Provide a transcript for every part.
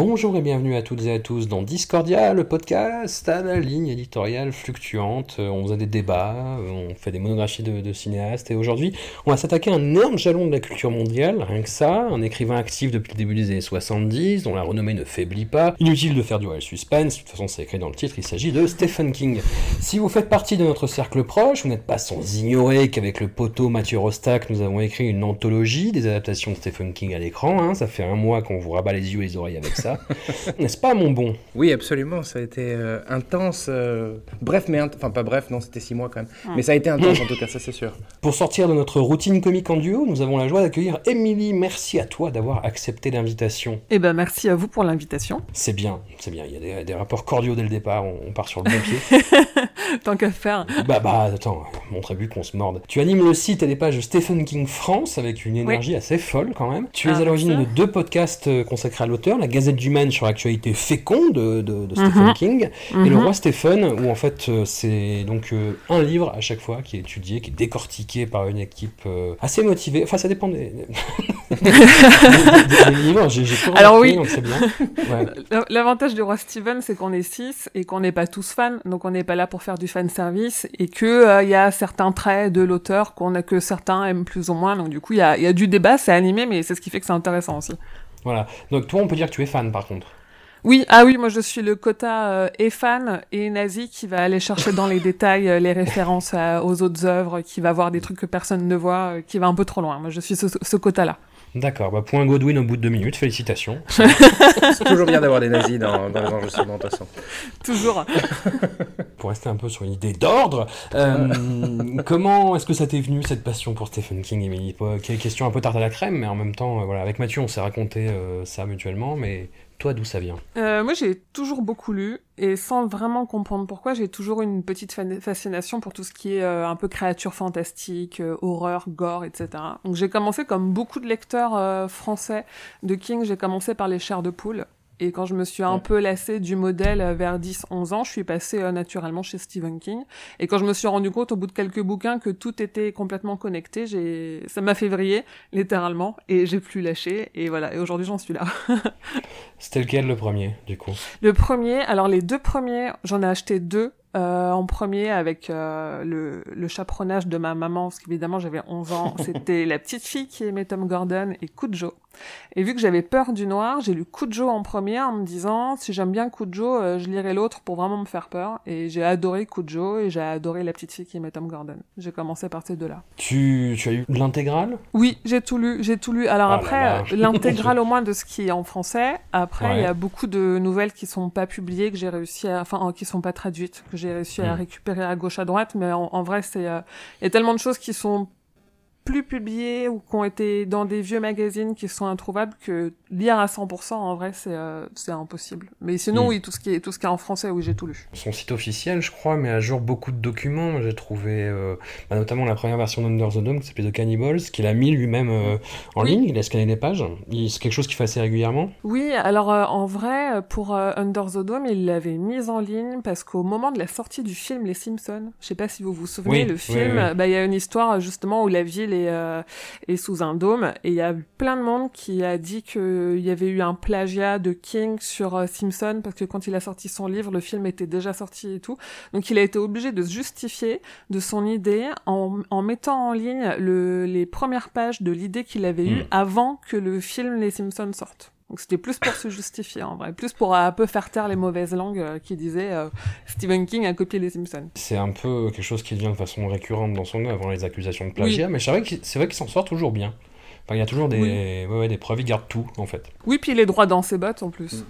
Bonjour et bienvenue à toutes et à tous dans Discordia, le podcast à la ligne éditoriale fluctuante. Euh, On faisait des débats, euh, on fait des monographies de, cinéastes et aujourd'hui on va s'attaquer à un énorme jalon de la culture mondiale, rien que ça, un écrivain actif depuis le début des années 70 dont la renommée ne faiblit pas. Inutile de faire durer le suspense, de toute façon c'est écrit dans le titre, il s'agit de Stephen King. Si vous faites partie de notre cercle proche, vous n'êtes pas sans ignorer qu'avec le poteau Mathieu Rostac nous avons écrit une anthologie des adaptations de Stephen King à l'écran, hein. ça fait un mois qu'on vous rabat les yeux et les oreilles avec ça. N'est-ce pas, mon bon? Oui, absolument. Ça a été euh, intense. euh, bref, mais int- enfin pas bref, non, c'était six mois quand même. Mais ça a été intense en tout cas, ça c'est sûr. Pour sortir de notre routine comique en duo, nous avons la joie d'accueillir Émilie. Merci à toi d'avoir accepté l'invitation. Eh ben, merci à vous pour l'invitation. C'est bien, c'est bien. Il y a des, des rapports cordiaux dès le départ. On, on part sur le bon pied. Tant qu'à faire. bah, bah, attends, mon trébu qu'on se morde. Tu animes le site et les pages Stephen King France avec une énergie assez folle quand même. Tu es Ah, à l'origine de deux podcasts euh, consacrés à l'auteur, la Gazette du Maine sur l'actualité féconde de, de- de Stephen Mhm. King et le Mhm. roi Stephen où en fait euh, c'est donc euh, un livre à chaque fois qui est étudié, qui est décortiqué par une équipe euh, assez motivée. Enfin ça dépend des, des- des- des- des livres. J'ai Alors oui. donc c'est bien. Ouais. L- L'avantage du roi Steven, c'est qu'on est six et qu'on n'est pas tous fans, donc on n'est pas là pour faire du fan service et que euh, il y a certains traits de l'auteur qu'on a que certains aiment plus ou moins. Donc du coup, il y a, y a du débat, c'est animé, mais c'est ce qui fait que c'est intéressant aussi. Voilà. Donc toi on peut dire que tu es fan par contre. Oui, ah oui, moi je suis le quota euh, et fan et nazi qui va aller chercher dans les détails euh, les références à- aux autres œuvres, qui va voir des trucs que personne ne voit, euh, qui va un peu trop loin. Moi je suis ce, ce quota-là. D'accord. Bah, point Godwin au bout de deux minutes. Félicitations. C'est toujours bien d'avoir des nazis dans, dans les enregistrements de toute façon. Toujours. Pour rester un peu sur une idée d'ordre, euh, comment est-ce que ça t'est venu cette passion pour Stephen King, Emily Question un peu tarte à la crème, mais en même temps, euh, voilà, avec Mathieu, on s'est raconté euh, ça mutuellement, mais toi, d'où ça vient Euh, moi, j'ai toujours beaucoup lu et sans vraiment comprendre pourquoi, j'ai toujours une petite fascination pour tout ce qui est euh, un peu créature fantastique, euh, horreur, gore, etc. Donc j'ai commencé comme beaucoup de lecteurs français de King, j'ai commencé par les chairs de poule. Et quand je me suis un Ouais. peu lassée du modèle euh, vers 10-11 ans, je suis passée euh, naturellement chez Stephen King. Et quand je me suis rendu compte au bout de quelques bouquins que tout était complètement connecté, j'ai, ça m'a fait vriller, littéralement, et j'ai plus lâché. Et voilà. Et aujourd'hui, j'en suis là. C'était lequel le premier, du coup? Le premier, alors les deux premiers, j'en ai acheté deux. Euh, en premier avec euh, le, le chaperonnage de ma maman, parce qu'évidemment j'avais 11 ans, c'était La petite fille qui aimait Tom Gordon et Cujo. Et vu que j'avais peur du noir, j'ai lu Cujo en premier en me disant si j'aime bien Cujo, euh, je lirai l'autre pour vraiment me faire peur. Et j'ai adoré Cujo et j'ai adoré La petite fille qui aimait Tom Gordon. J'ai commencé par ces deux-là. tu, tu as eu l'intégrale? Oui, j'ai tout lu, j'ai tout lu. Alors Oh après, euh, l'intégrale au moins de ce qui est en français. Après, il Ouais. y a beaucoup de nouvelles qui sont pas publiées, que j'ai réussi à, enfin, euh, qui sont pas traduites, que j'ai réussi à Mm. récupérer à gauche à droite. Mais en, en vrai, c'est, euh, il y a tellement de choses qui sont plus publiées ou qui ont été dans des vieux magazines qui sont introuvables que lire à 100% en vrai c'est euh, c'est impossible. Mais sinon Mm. oui tout ce qui est tout ce qui est en français oui j'ai tout lu. Son site officiel, je crois, met à jour beaucoup de documents. J'ai trouvé euh, bah, notamment la première version d'Under the Dome qui s'appelait The Cannibals, qu'il a mis lui-même euh, en Oui. ligne. Il a scanné les pages. C'est quelque chose qu'il fait assez régulièrement. Oui, alors en vrai, pour Under the Dome, il l'avait mise en ligne parce qu'au moment de la sortie du film Les Simpsons, je sais pas si vous vous souvenez, Oui, le film, oui. bah il y a une histoire justement où la ville est, est sous un dôme et il y a plein de monde qui a dit qu'il y avait eu un plagiat de King sur euh, Simpson parce que quand il a sorti son livre, le film était déjà sorti et tout. Donc il a été obligé de se justifier de son idée en, en mettant en ligne le, les premières pages de l'idée qu'il avait eue Mm. avant que le film Les Simpsons sorte. Donc c'était plus pour se justifier en vrai, plus pour un peu faire taire les mauvaises langues euh, qui disaient euh, Stephen King a copié les Simpsons. C'est un peu quelque chose qui vient de façon récurrente dans son œuvre, hein, les accusations de plagiat, mais c'est vrai qu'il c'est vrai qu'il s'en sort toujours bien. Enfin, il y a toujours des, Oui. ouais, ouais, des preuves, il garde tout en fait. Oui, puis il est droit dans ses bottes en plus.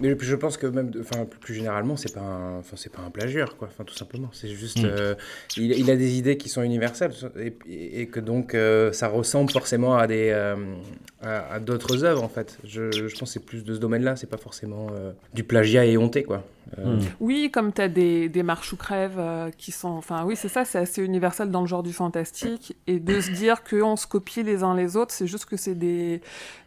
Mais je pense que même, enfin, plus- généralement, c'est pas, un, enfin, c'est pas un plagieur, quoi. Enfin, tout simplement, c'est juste, Mm. euh, il, il a des idées qui sont universelles et, et que donc euh, ça ressemble forcément à des, euh, à, à d'autres œuvres en fait. Je, je pense que c'est plus de ce domaine-là, c'est pas forcément euh, du plagiat éhonté, quoi. Euh, Mm. Oui, comme t'as des, des marches ou crèves euh, qui sont... Enfin oui, c'est ça, c'est assez universel dans le genre du fantastique. Et de se dire qu'on se copie les uns les autres, c'est juste que c'est des,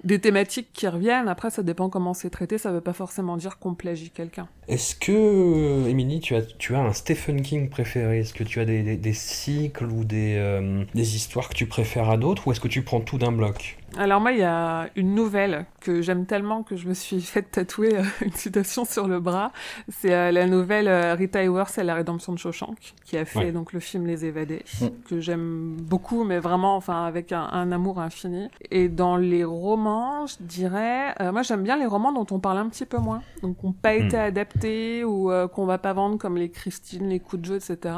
des thématiques qui reviennent. Après, ça dépend comment c'est traité, ça veut pas forcément dire qu'on plagie quelqu'un. Est-ce que, Émilie, tu as, tu as un Stephen King préféré? Est-ce que tu as des, des- des cycles ou des, euh, des histoires que tu préfères à d'autres? Ou est-ce que tu prends tout d'un bloc? Alors moi, il y a une nouvelle que j'aime tellement que je me suis fait tatouer euh, une citation sur le bras. C'est euh, la nouvelle euh, Rita Hayworth et la rédemption de Shawshank, qui a fait Ouais. donc le film Les Évadés, Mm. que j'aime beaucoup, mais vraiment, enfin, avec un, un amour infini. Et dans les romans, je dirais, moi j'aime bien les romans dont on parle un petit peu moins, donc qui n'ont pas été Mm. adaptés ou qu'on va pas vendre comme les Christine, les Coups de jeu, etc.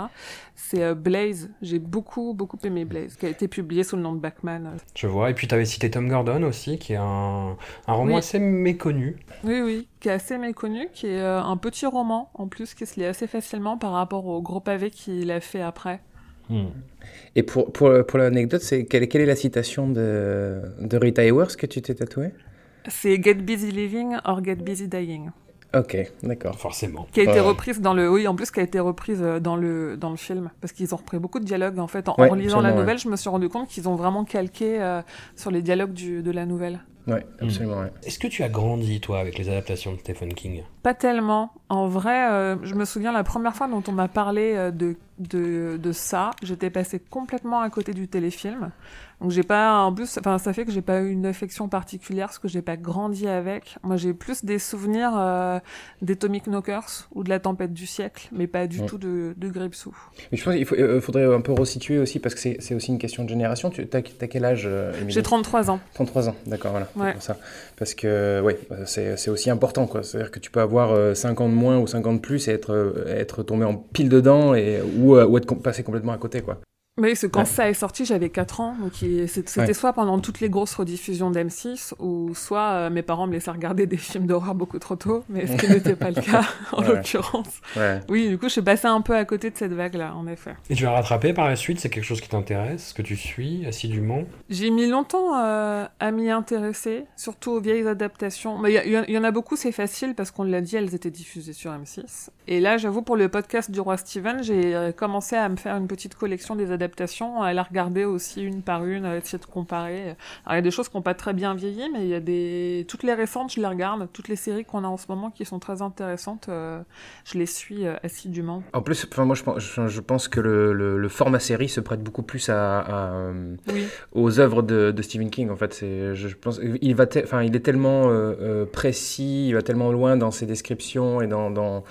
C'est Blaze. J'ai beaucoup, beaucoup aimé Blaze, qui a été publié sous le nom de Bachman. Je vois. Et puis tu avais cité Tom Gordon aussi, qui est un, un roman Oui. assez méconnu. Oui, oui, qui est assez méconnu, qui est euh, un petit roman en plus, qui se lit assez facilement par rapport au gros pavé qu'il a fait après. Hmm. Et pour, pour, pour l'anecdote, c'est quelle, quelle est la citation de, de Rita Hayworth que tu t'es tatoué C'est Get Busy Living or Get Busy Dying, Ok, d'accord. Forcément. qui a été Ouais. reprise dans le, oui, en plus qui a été reprise euh, dans le dans le film, parce qu'ils ont repris beaucoup de dialogues en fait. En, Ouais, en lisant la absolument, nouvelle, je me suis rendu compte qu'ils ont vraiment calqué euh, sur les dialogues du, de la nouvelle. Ouais, absolument, ouais. Est-ce que tu as grandi, toi, avec les adaptations de Stephen King? Pas tellement. En vrai, euh, je me souviens la première fois dont on m'a parlé de, de, de ça, j'étais passée complètement à côté du téléfilm. Donc j'ai pas, en plus, enfin ça fait que j'ai pas eu une affection particulière parce que j'ai pas grandi avec. Moi j'ai plus des souvenirs euh, des Atomic Knockers ou de la Tempête du siècle, mais pas du Ouais. tout de, de Gripsou. Mais je pense qu'il faut- euh, faudrait un peu resituer aussi parce que c'est aussi une question de génération. Tu as, quel âge, euh, J'ai 33 ans. 33 ans, d'accord, voilà. Ouais. pour ça. Parce que, oui, c'est aussi important, quoi. C'est-à-dire que tu peux avoir euh, 5 ans de moins ou 5 ans de plus et être, euh, être tombé en pile dedans et, ou, euh, ou être passé complètement à côté, quoi. Oui, c'est quand Ouais. ça est sorti, j'avais 4 ans. Donc c'était Ouais. soit pendant toutes les grosses rediffusions d'M6, ou soit euh, mes parents me laissaient regarder des films d'horreur beaucoup trop tôt, mais ce qui n'était pas le cas en Ouais. l'occurrence. Oui, du coup, je suis passée un peu à côté de cette vague-là, en effet. Et tu as rattrapé par la suite C'est quelque chose qui t'intéresse Que tu suis assidûment? J'ai mis longtemps euh, à m'y intéresser, surtout aux vieilles adaptations. Mais y, y il y en a beaucoup, c'est facile, parce qu'on l'a dit, elles étaient diffusées sur M6. Et là, j'avoue, pour le podcast du roi Steven, j'ai euh, commencé à me faire une petite collection des adaptations, à la regarder aussi une par une, à essayer de comparer. Alors, il y a des choses qui n'ont pas très bien vieilli, mais il y a des... Toutes les récentes, je les regarde. Toutes les séries qu'on a en ce moment qui sont très intéressantes, euh, je les suis euh, assidûment. En plus, enfin, moi, je pense, je, je pense que le, le- le format série se prête beaucoup plus à, à, euh, Oui. aux œuvres de, de Stephen King. En fait, je pense, il va, te- enfin, il est tellement précis, il va tellement loin dans ses descriptions et dans, dans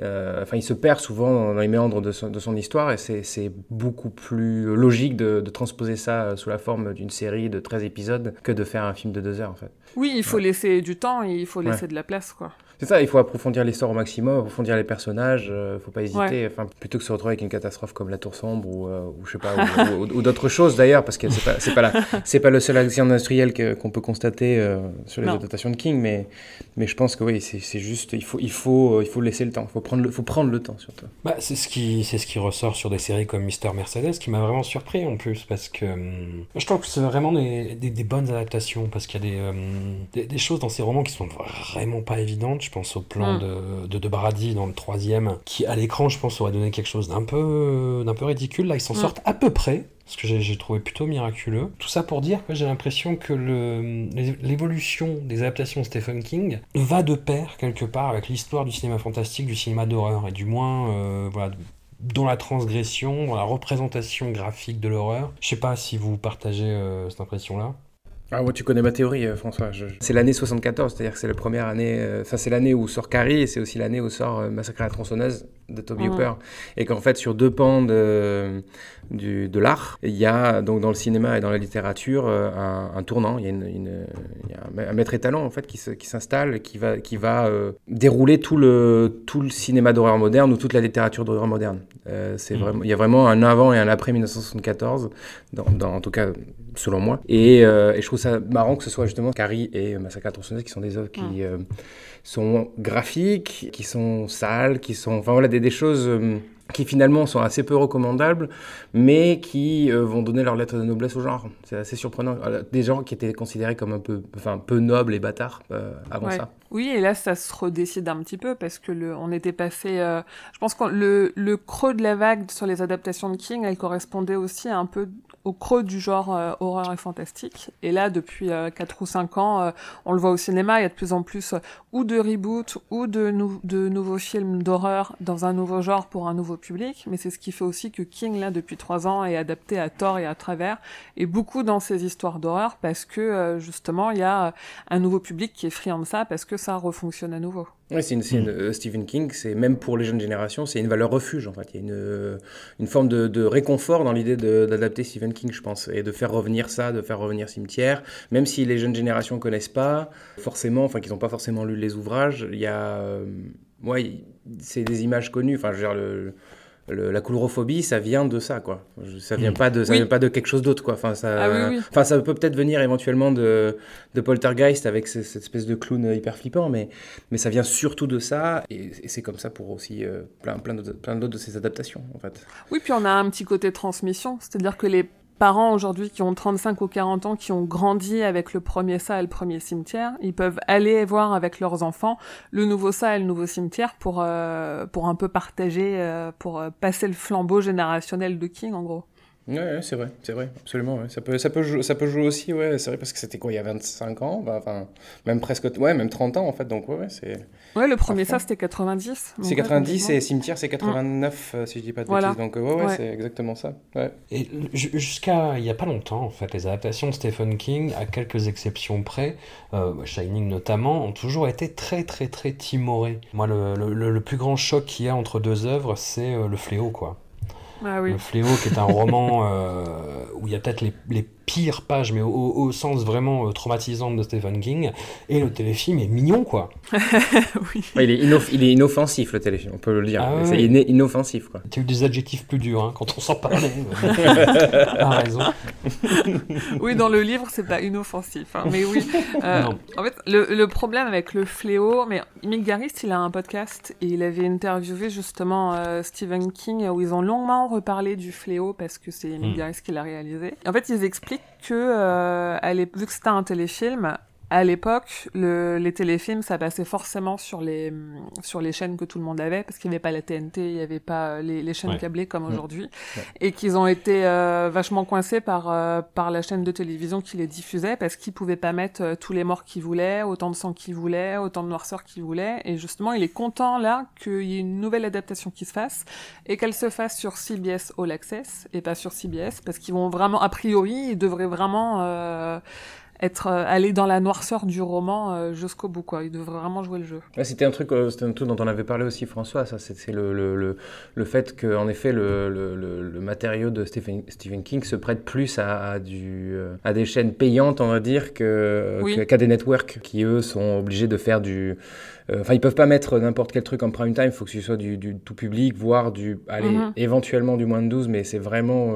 enfin, il se perd souvent dans les méandres de son, de son histoire et c'est, beaucoup plus logique de, de transposer ça euh, sous la forme d'une série de 13 épisodes que de faire un film de deux heures, en fait. Oui, il faut laisser du temps et il faut laisser Ouais. de la place, quoi. C'est ça, il faut approfondir l'histoire au maximum, approfondir les personnages, euh, faut pas hésiter, Ouais. enfin, plutôt que se retrouver avec une catastrophe comme La Tour Sombre ou, euh, ou je sais pas, ou, ou- ou d'autres choses d'ailleurs, parce que c'est pas, c'est pas, la- c'est pas le seul accident industriel qu'on peut constater euh, sur les Non. adaptations de King, mais, mais je pense que oui, c'est juste, il faut, il, faut, euh, il faut laisser le temps, il faut prendre le, faut prendre le temps surtout. Bah, c'est ce qui c'est ce qui ressort sur des séries comme Mister Mercedes qui m'a vraiment surpris en plus parce que hum, je trouve que c'est vraiment des, des, des bonnes adaptations parce qu'il y a des, des des choses dans ces romans qui sont vraiment pas évidentes. Je pense au plan Mm. de, de de Brady dans le troisième qui à l'écran je pense aurait donné quelque chose d'un peu d'un peu ridicule. Là ils s'en Mm. sortent à peu près. Ce que j'ai- trouvé plutôt miraculeux. Tout ça pour dire que j'ai l'impression que l'évolution des adaptations de Stephen King va de pair quelque part avec l'histoire du cinéma fantastique, du cinéma d'horreur, et du moins euh, voilà, dans la transgression, dans la représentation graphique de l'horreur. Je sais pas si vous partagez euh, cette impression-là. Ah ouais, tu connais ma théorie, euh, François. Je- C'est l'année 74, c'est-à-dire que c'est la première année. euh, Enfin, c'est l'année où sort Carrie et c'est aussi l'année où sort euh, Massacre à la tronçonneuse de Toby Mhm. Hooper. Et qu'en fait, sur deux pans de, du, de l'art, il y a donc dans le cinéma et dans la littérature un, un tournant. Il y a, une, une- il y a un ma- un maître étalon en fait qui se- qui s'installe, et qui va, qui va euh, dérouler tout le, tout le cinéma d'horreur moderne ou toute la littérature d'horreur moderne. Euh, c'est Mhm. vraiment, il y a vraiment un avant et un après 1974, dans, dans- en tout cas selon moi. Et, euh, et je trouve ça marrant que ce soit justement Carrie et Massacre à tronçonneuse qui sont des œuvres qui euh, sont graphiques, qui sont sales, qui sont, enfin voilà, des, des choses euh, qui finalement sont assez peu recommandables, mais qui euh, vont donner leur lettre de noblesse au genre. C'est assez surprenant. Des gens qui étaient considérés comme un peu, enfin, peu nobles et bâtards euh, avant Ouais. ça. Oui, et là, ça se redécide un petit peu parce que le, on était passé. euh, je pense que le, le creux de la vague sur les adaptations de King, elle correspondait aussi un peu au creux du genre euh, horreur et fantastique. Et là, depuis euh, 4 ou 5 ans, euh, on le voit au cinéma, il y a de plus en plus euh, ou de reboots ou de, nou- de nouveaux films d'horreur dans un nouveau genre pour un nouveau public. Mais c'est ce qui fait aussi que King, là, depuis 3 ans, est adapté à tort et à travers, et beaucoup dans ses histoires d'horreur parce que justement, il y a un nouveau public qui est friand de ça parce que ça refonctionne à nouveau. Ouais, c'est une, euh, Stephen King, c'est même pour les jeunes générations, c'est une valeur refuge en fait. Il y a une, euh, forme de, réconfort dans l'idée d'adapter Stephen King, je pense, et de faire revenir ça, de faire revenir Cimetière, même si les jeunes générations connaissent pas forcément, enfin qu'ils n'ont pas forcément lu les ouvrages. Il y a, euh, c'est des images connues. Enfin, je veux dire le le- la coulrophobie, ça vient de ça, quoi. Ça vient Mm. pas de, ça Oui. vient pas de quelque chose d'autre, quoi. Enfin, ça, Ah oui, oui. enfin, ça peut peut-être venir éventuellement de, de Poltergeist avec ce- cette espèce de clown hyper flippant, mais, mais ça vient surtout de ça, et, et c'est comme ça pour aussi euh, plein, plein d'autres plein d'autres de ces adaptations, en fait. Oui, puis on a un petit côté transmission, c'est-à-dire que les parents aujourd'hui qui ont 35 ou 40 ans, qui ont grandi avec le premier ça et le premier cimetière, ils peuvent aller voir avec leurs enfants le nouveau ça et le nouveau cimetière pour, euh, pour un peu partager, euh, pour euh, passer le flambeau générationnel de King en gros. Ouais, ouais, c'est vrai, c'est vrai, absolument. ouais. Ça, peut, ça, peut jouer, ça peut jouer aussi, ouais, c'est vrai, parce que c'était quoi, il y a 25 ans bah, Enfin, même presque, ouais, même 30 ans, en fait, donc ouais, ouais, c'est... Ouais, le premier ça c'était 90. donc C'est ouais, 90 complètement. et Cimetière, c'est 89, euh, si je dis pas de Voilà. bêtises. Donc, ouais, ouais, Ouais. c'est exactement ça. Ouais. Et ju- jusqu'à il y a pas longtemps, en fait, les adaptations de Stephen King, à quelques exceptions près, euh, Shining notamment, ont toujours été très très très timorées. Moi, le, le- le- le plus grand choc qu'il y a entre deux œuvres, c'est euh, Le Fléau, quoi. Ah. Le Fléau, qui est un roman euh, où il y a peut-être les pires pages, mais au, au sens vraiment euh, traumatisant de Stephen King, et le téléfilm est mignon, quoi. oui. Ouais, il, est inoff- il est inoffensif, le téléfilm, on peut le dire. Ah ouais, ouais. ina- inoffensif, quoi. Tu as eu des adjectifs plus durs hein, quand on s'en parlait. T'as raison. Oui, dans le livre, c'est pas inoffensif, hein, mais oui. Euh, en fait, le, le problème avec le fléau, mais Mick Garris, il a un podcast et il avait interviewé justement euh, Stephen King où ils ont longuement reparlé du fléau parce que c'est Mick Hmm. Garris qui l'a réalisé. En fait, ils expliquent que euh, à l'ép- vu que c'était un téléfilm. À l'époque, le, les téléfilms, ça passait forcément sur les sur les chaînes que tout le monde avait, parce qu'il n'y avait pas la TNT, il n'y avait pas euh, les, les chaînes Ouais. câblées comme Mm. aujourd'hui, et qu'ils ont été euh, vachement coincés par euh, par la chaîne de télévision qui les diffusait, parce qu'ils pouvaient pas mettre euh, tous les morts qu'ils voulaient, autant de sang qu'ils voulaient, autant de noirceur qu'ils voulaient, et justement, il est content là qu'il y ait une nouvelle adaptation qui se fasse et qu'elle se fasse sur CBS All Access et pas sur CBS, parce qu'ils vont vraiment, a priori, ils devraient vraiment euh, être euh, aller dans la noirceur du roman euh, jusqu'au bout quoi. Ils devraient vraiment jouer le jeu. Ouais, c'était un truc, euh, un truc dont on avait parlé aussi François. Ça, c'est le, le, le, le fait que, en effet, le, le, matériau de Stephen, Stephen King se prête plus à, à du, euh, à des chaînes payantes, on va dire, que Oui. qu'à des networks qui eux sont obligés de faire du. euh, Enfin, ils peuvent pas mettre n'importe quel truc en prime time. Il faut que ce soit du, du tout public, voire du, allez, Mhm. éventuellement du moins de 12, mais c'est vraiment,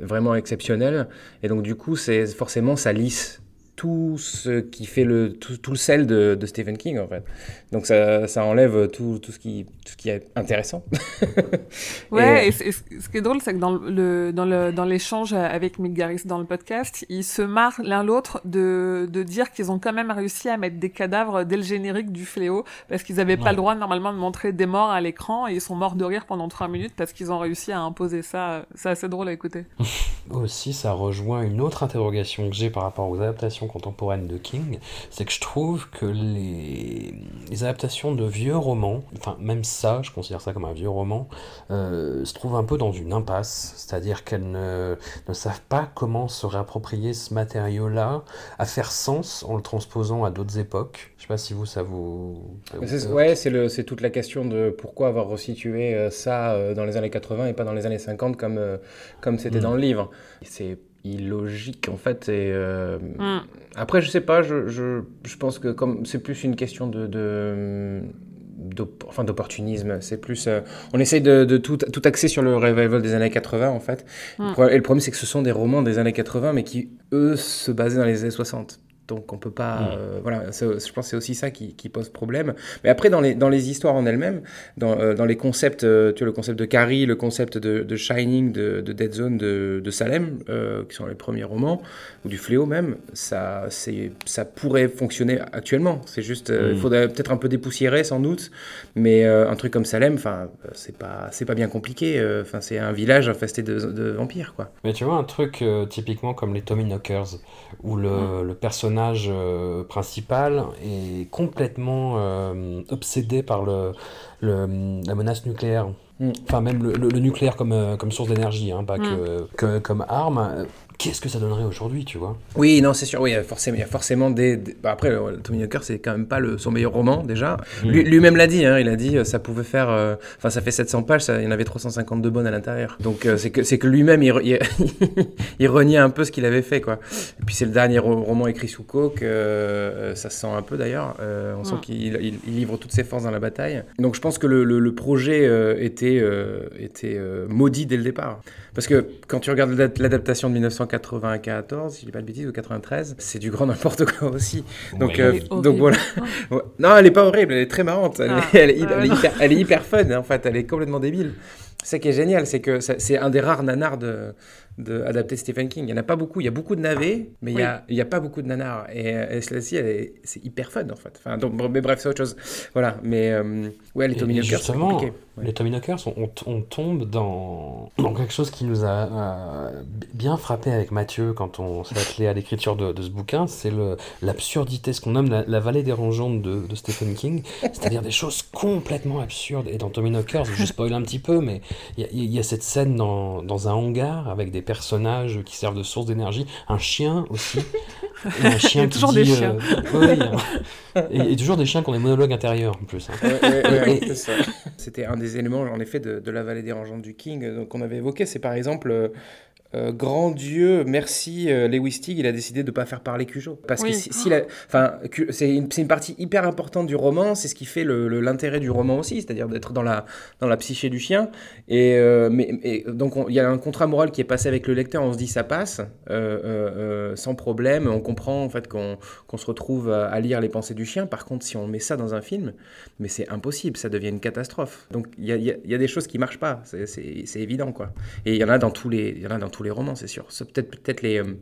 vraiment exceptionnel. Et donc, du coup, c'est forcément ça lisse tout ce qui fait le tout, tout le sel de, de Stephen King en fait. Donc ça, ça enlève tout, tout ce qui tout ce qui est intéressant. Ouais, Et- ce qui est drôle, c'est que dans le dans le dans l'échange avec Mick Garris dans le podcast, ils se marrent l'un l'autre de de dire qu'ils ont quand même réussi à mettre des cadavres dès le générique du fléau parce qu'ils avaient pas le droit normalement de montrer des morts à l'écran et ils sont morts de rire pendant trois minutes parce qu'ils ont réussi à imposer ça. C'est assez drôle à écouter. Aussi, ça rejoint une autre interrogation que j'ai par rapport aux adaptations contemporaine de King, c'est que je trouve que les, les adaptations de vieux romans, enfin même ça, je considère ça comme un vieux roman, euh, se trouvent un peu dans une impasse, c'est-à-dire qu'elles ne, ne savent pas comment se réapproprier ce matériau-là, à faire sens en le transposant à d'autres époques. Je sais pas si vous, ça vous... C'est- Ouais, c'est le- c'est toute la question de pourquoi avoir resitué euh, ça euh, dans les années 80 et pas dans les années 50 comme comme c'était Mm. dans le livre. C'est illogique en fait. Et, euh, Mm. Après, je sais pas, je, je, je pense que comme c'est plus une question de. de enfin d'opportunisme c'est plus euh, on essaye de, de tout, tout axer sur le revival des années 80 en fait Mm. Et le problème c'est que ce sont des romans des années 80 mais qui eux se basaient dans les années 60 donc on peut pas Mm. euh, voilà je pense que c'est aussi ça qui, qui pose problème. Mais après dans les, dans les histoires en elles-mêmes dans, euh, dans les concepts euh, tu vois le concept de Carrie le concept de, de Shining de, de Dead Zone de, de Salem qui sont les premiers romans ou du Fléau même ça ça pourrait fonctionner actuellement. C'est juste il faudrait peut-être un peu dépoussiérer sans doute. Mais un truc comme Salem enfin c'est pas c'est pas bien compliqué enfin c'est un village infesté de, de vampires quoi. Mais tu vois, un truc typiquement comme les Tommy Knockers, où le, le personnage euh, principal est complètement euh, obsédé par le, le- la menace nucléaire. Mm. Enfin, même le, le- le nucléaire comme, euh, comme source d'énergie, hein, pas Mm. que, que- comme arme. Euh, Qu'est-ce que ça donnerait aujourd'hui, tu vois? Oui, non, c'est sûr. Oui, il y a forcément, il y a forcément des. des- bah, après, le Tommy Knocker, c'est quand même pas le, son meilleur roman déjà. Lui- Lui-même l'a dit. Hein, il a dit, euh, ça pouvait faire. euh, Enfin, ça fait 700 pages. Ça, il y en avait 352 bonnes à l'intérieur. Donc, euh, c'est que c'est que lui-même, il, il, il reniait un peu ce qu'il avait fait, quoi. Et puis, c'est le dernier ro- roman écrit sous coke. euh, ça se sent un peu d'ailleurs. Euh, on sent qu'il il- il livre toutes ses forces dans la bataille. Donc, je pense que le, le- le projet euh, était euh, était euh, maudit dès le départ. Parce que quand tu regardes l'adap- l'adaptation de 1994, si je dis pas de bêtises, ou 93, c'est du grand n'importe quoi aussi. Donc, Ouais. euh, donc horrible. voilà. Non, elle est pas horrible, elle est très marrante. Elle, est- elle est, elle est non. hyper, elle est hyper fun, en fait. Elle est complètement débile. C'est qui est génial, c'est que c'est un des rares nanars de, de adapter Stephen King. Il y en a pas beaucoup. Il y a beaucoup de navets, mais il y a, a pas beaucoup de nanars. Et, euh, et celle-ci, elle est- c'est hyper fun, en fait. Enfin, donc, mais bref, c'est autre chose. Voilà. Mais euh, ouais, les Tommy Knockers, c'est justement, compliqué. Ouais. les Tommy Knockers, on, tombe dans, dans quelque chose qui nous a euh, bien frappé avec Mathieu quand on s'est attelé à l'écriture de, de ce bouquin, c'est l'absurdité, ce qu'on nomme la, la vallée dérangeante de, de Stephen King, c'est-à-dire des choses complètement absurdes. Et dans Tommy Knockers, je spoil un petit peu, mais il y y, a cette scène dans, dans un hangar avec des personnages qui servent de source d'énergie, un chien aussi. Et un chien Il y a qui toujours des dit, chiens. euh, oui, et, et toujours des chiens qui ont des monologues intérieurs en plus. hein. Ouais, ouais, ouais, Et- c'est ça. C'était un des éléments, en effet, de, de la vallée dérangeante du King euh, qu'on avait évoqué. C'est par exemple, euh, grand Dieu, merci, euh, Lewis Teague, il a décidé de ne pas faire parler Cujo. Parce que si, la- c'est une, partie hyper importante du roman, c'est ce qui fait le- le- l'intérêt du roman aussi, c'est-à-dire d'être dans la, dans la psyché du chien. Et, euh, mais, et donc, on- il y a un contrat moral qui est passé avec le lecteur, on se dit ça passe, euh, sans problème, on comprend en fait qu'on qu'on se retrouve à, à lire les pensées du chien. Par contre, si on met ça dans un film, mais c'est impossible, ça devient une catastrophe. Donc il y a, y a- il y a des choses qui marchent pas, c'est- évident quoi. Et il y en a dans tous les, il y en a dans tous les romans, c'est sûr. C'est peut-être peut-être les euh,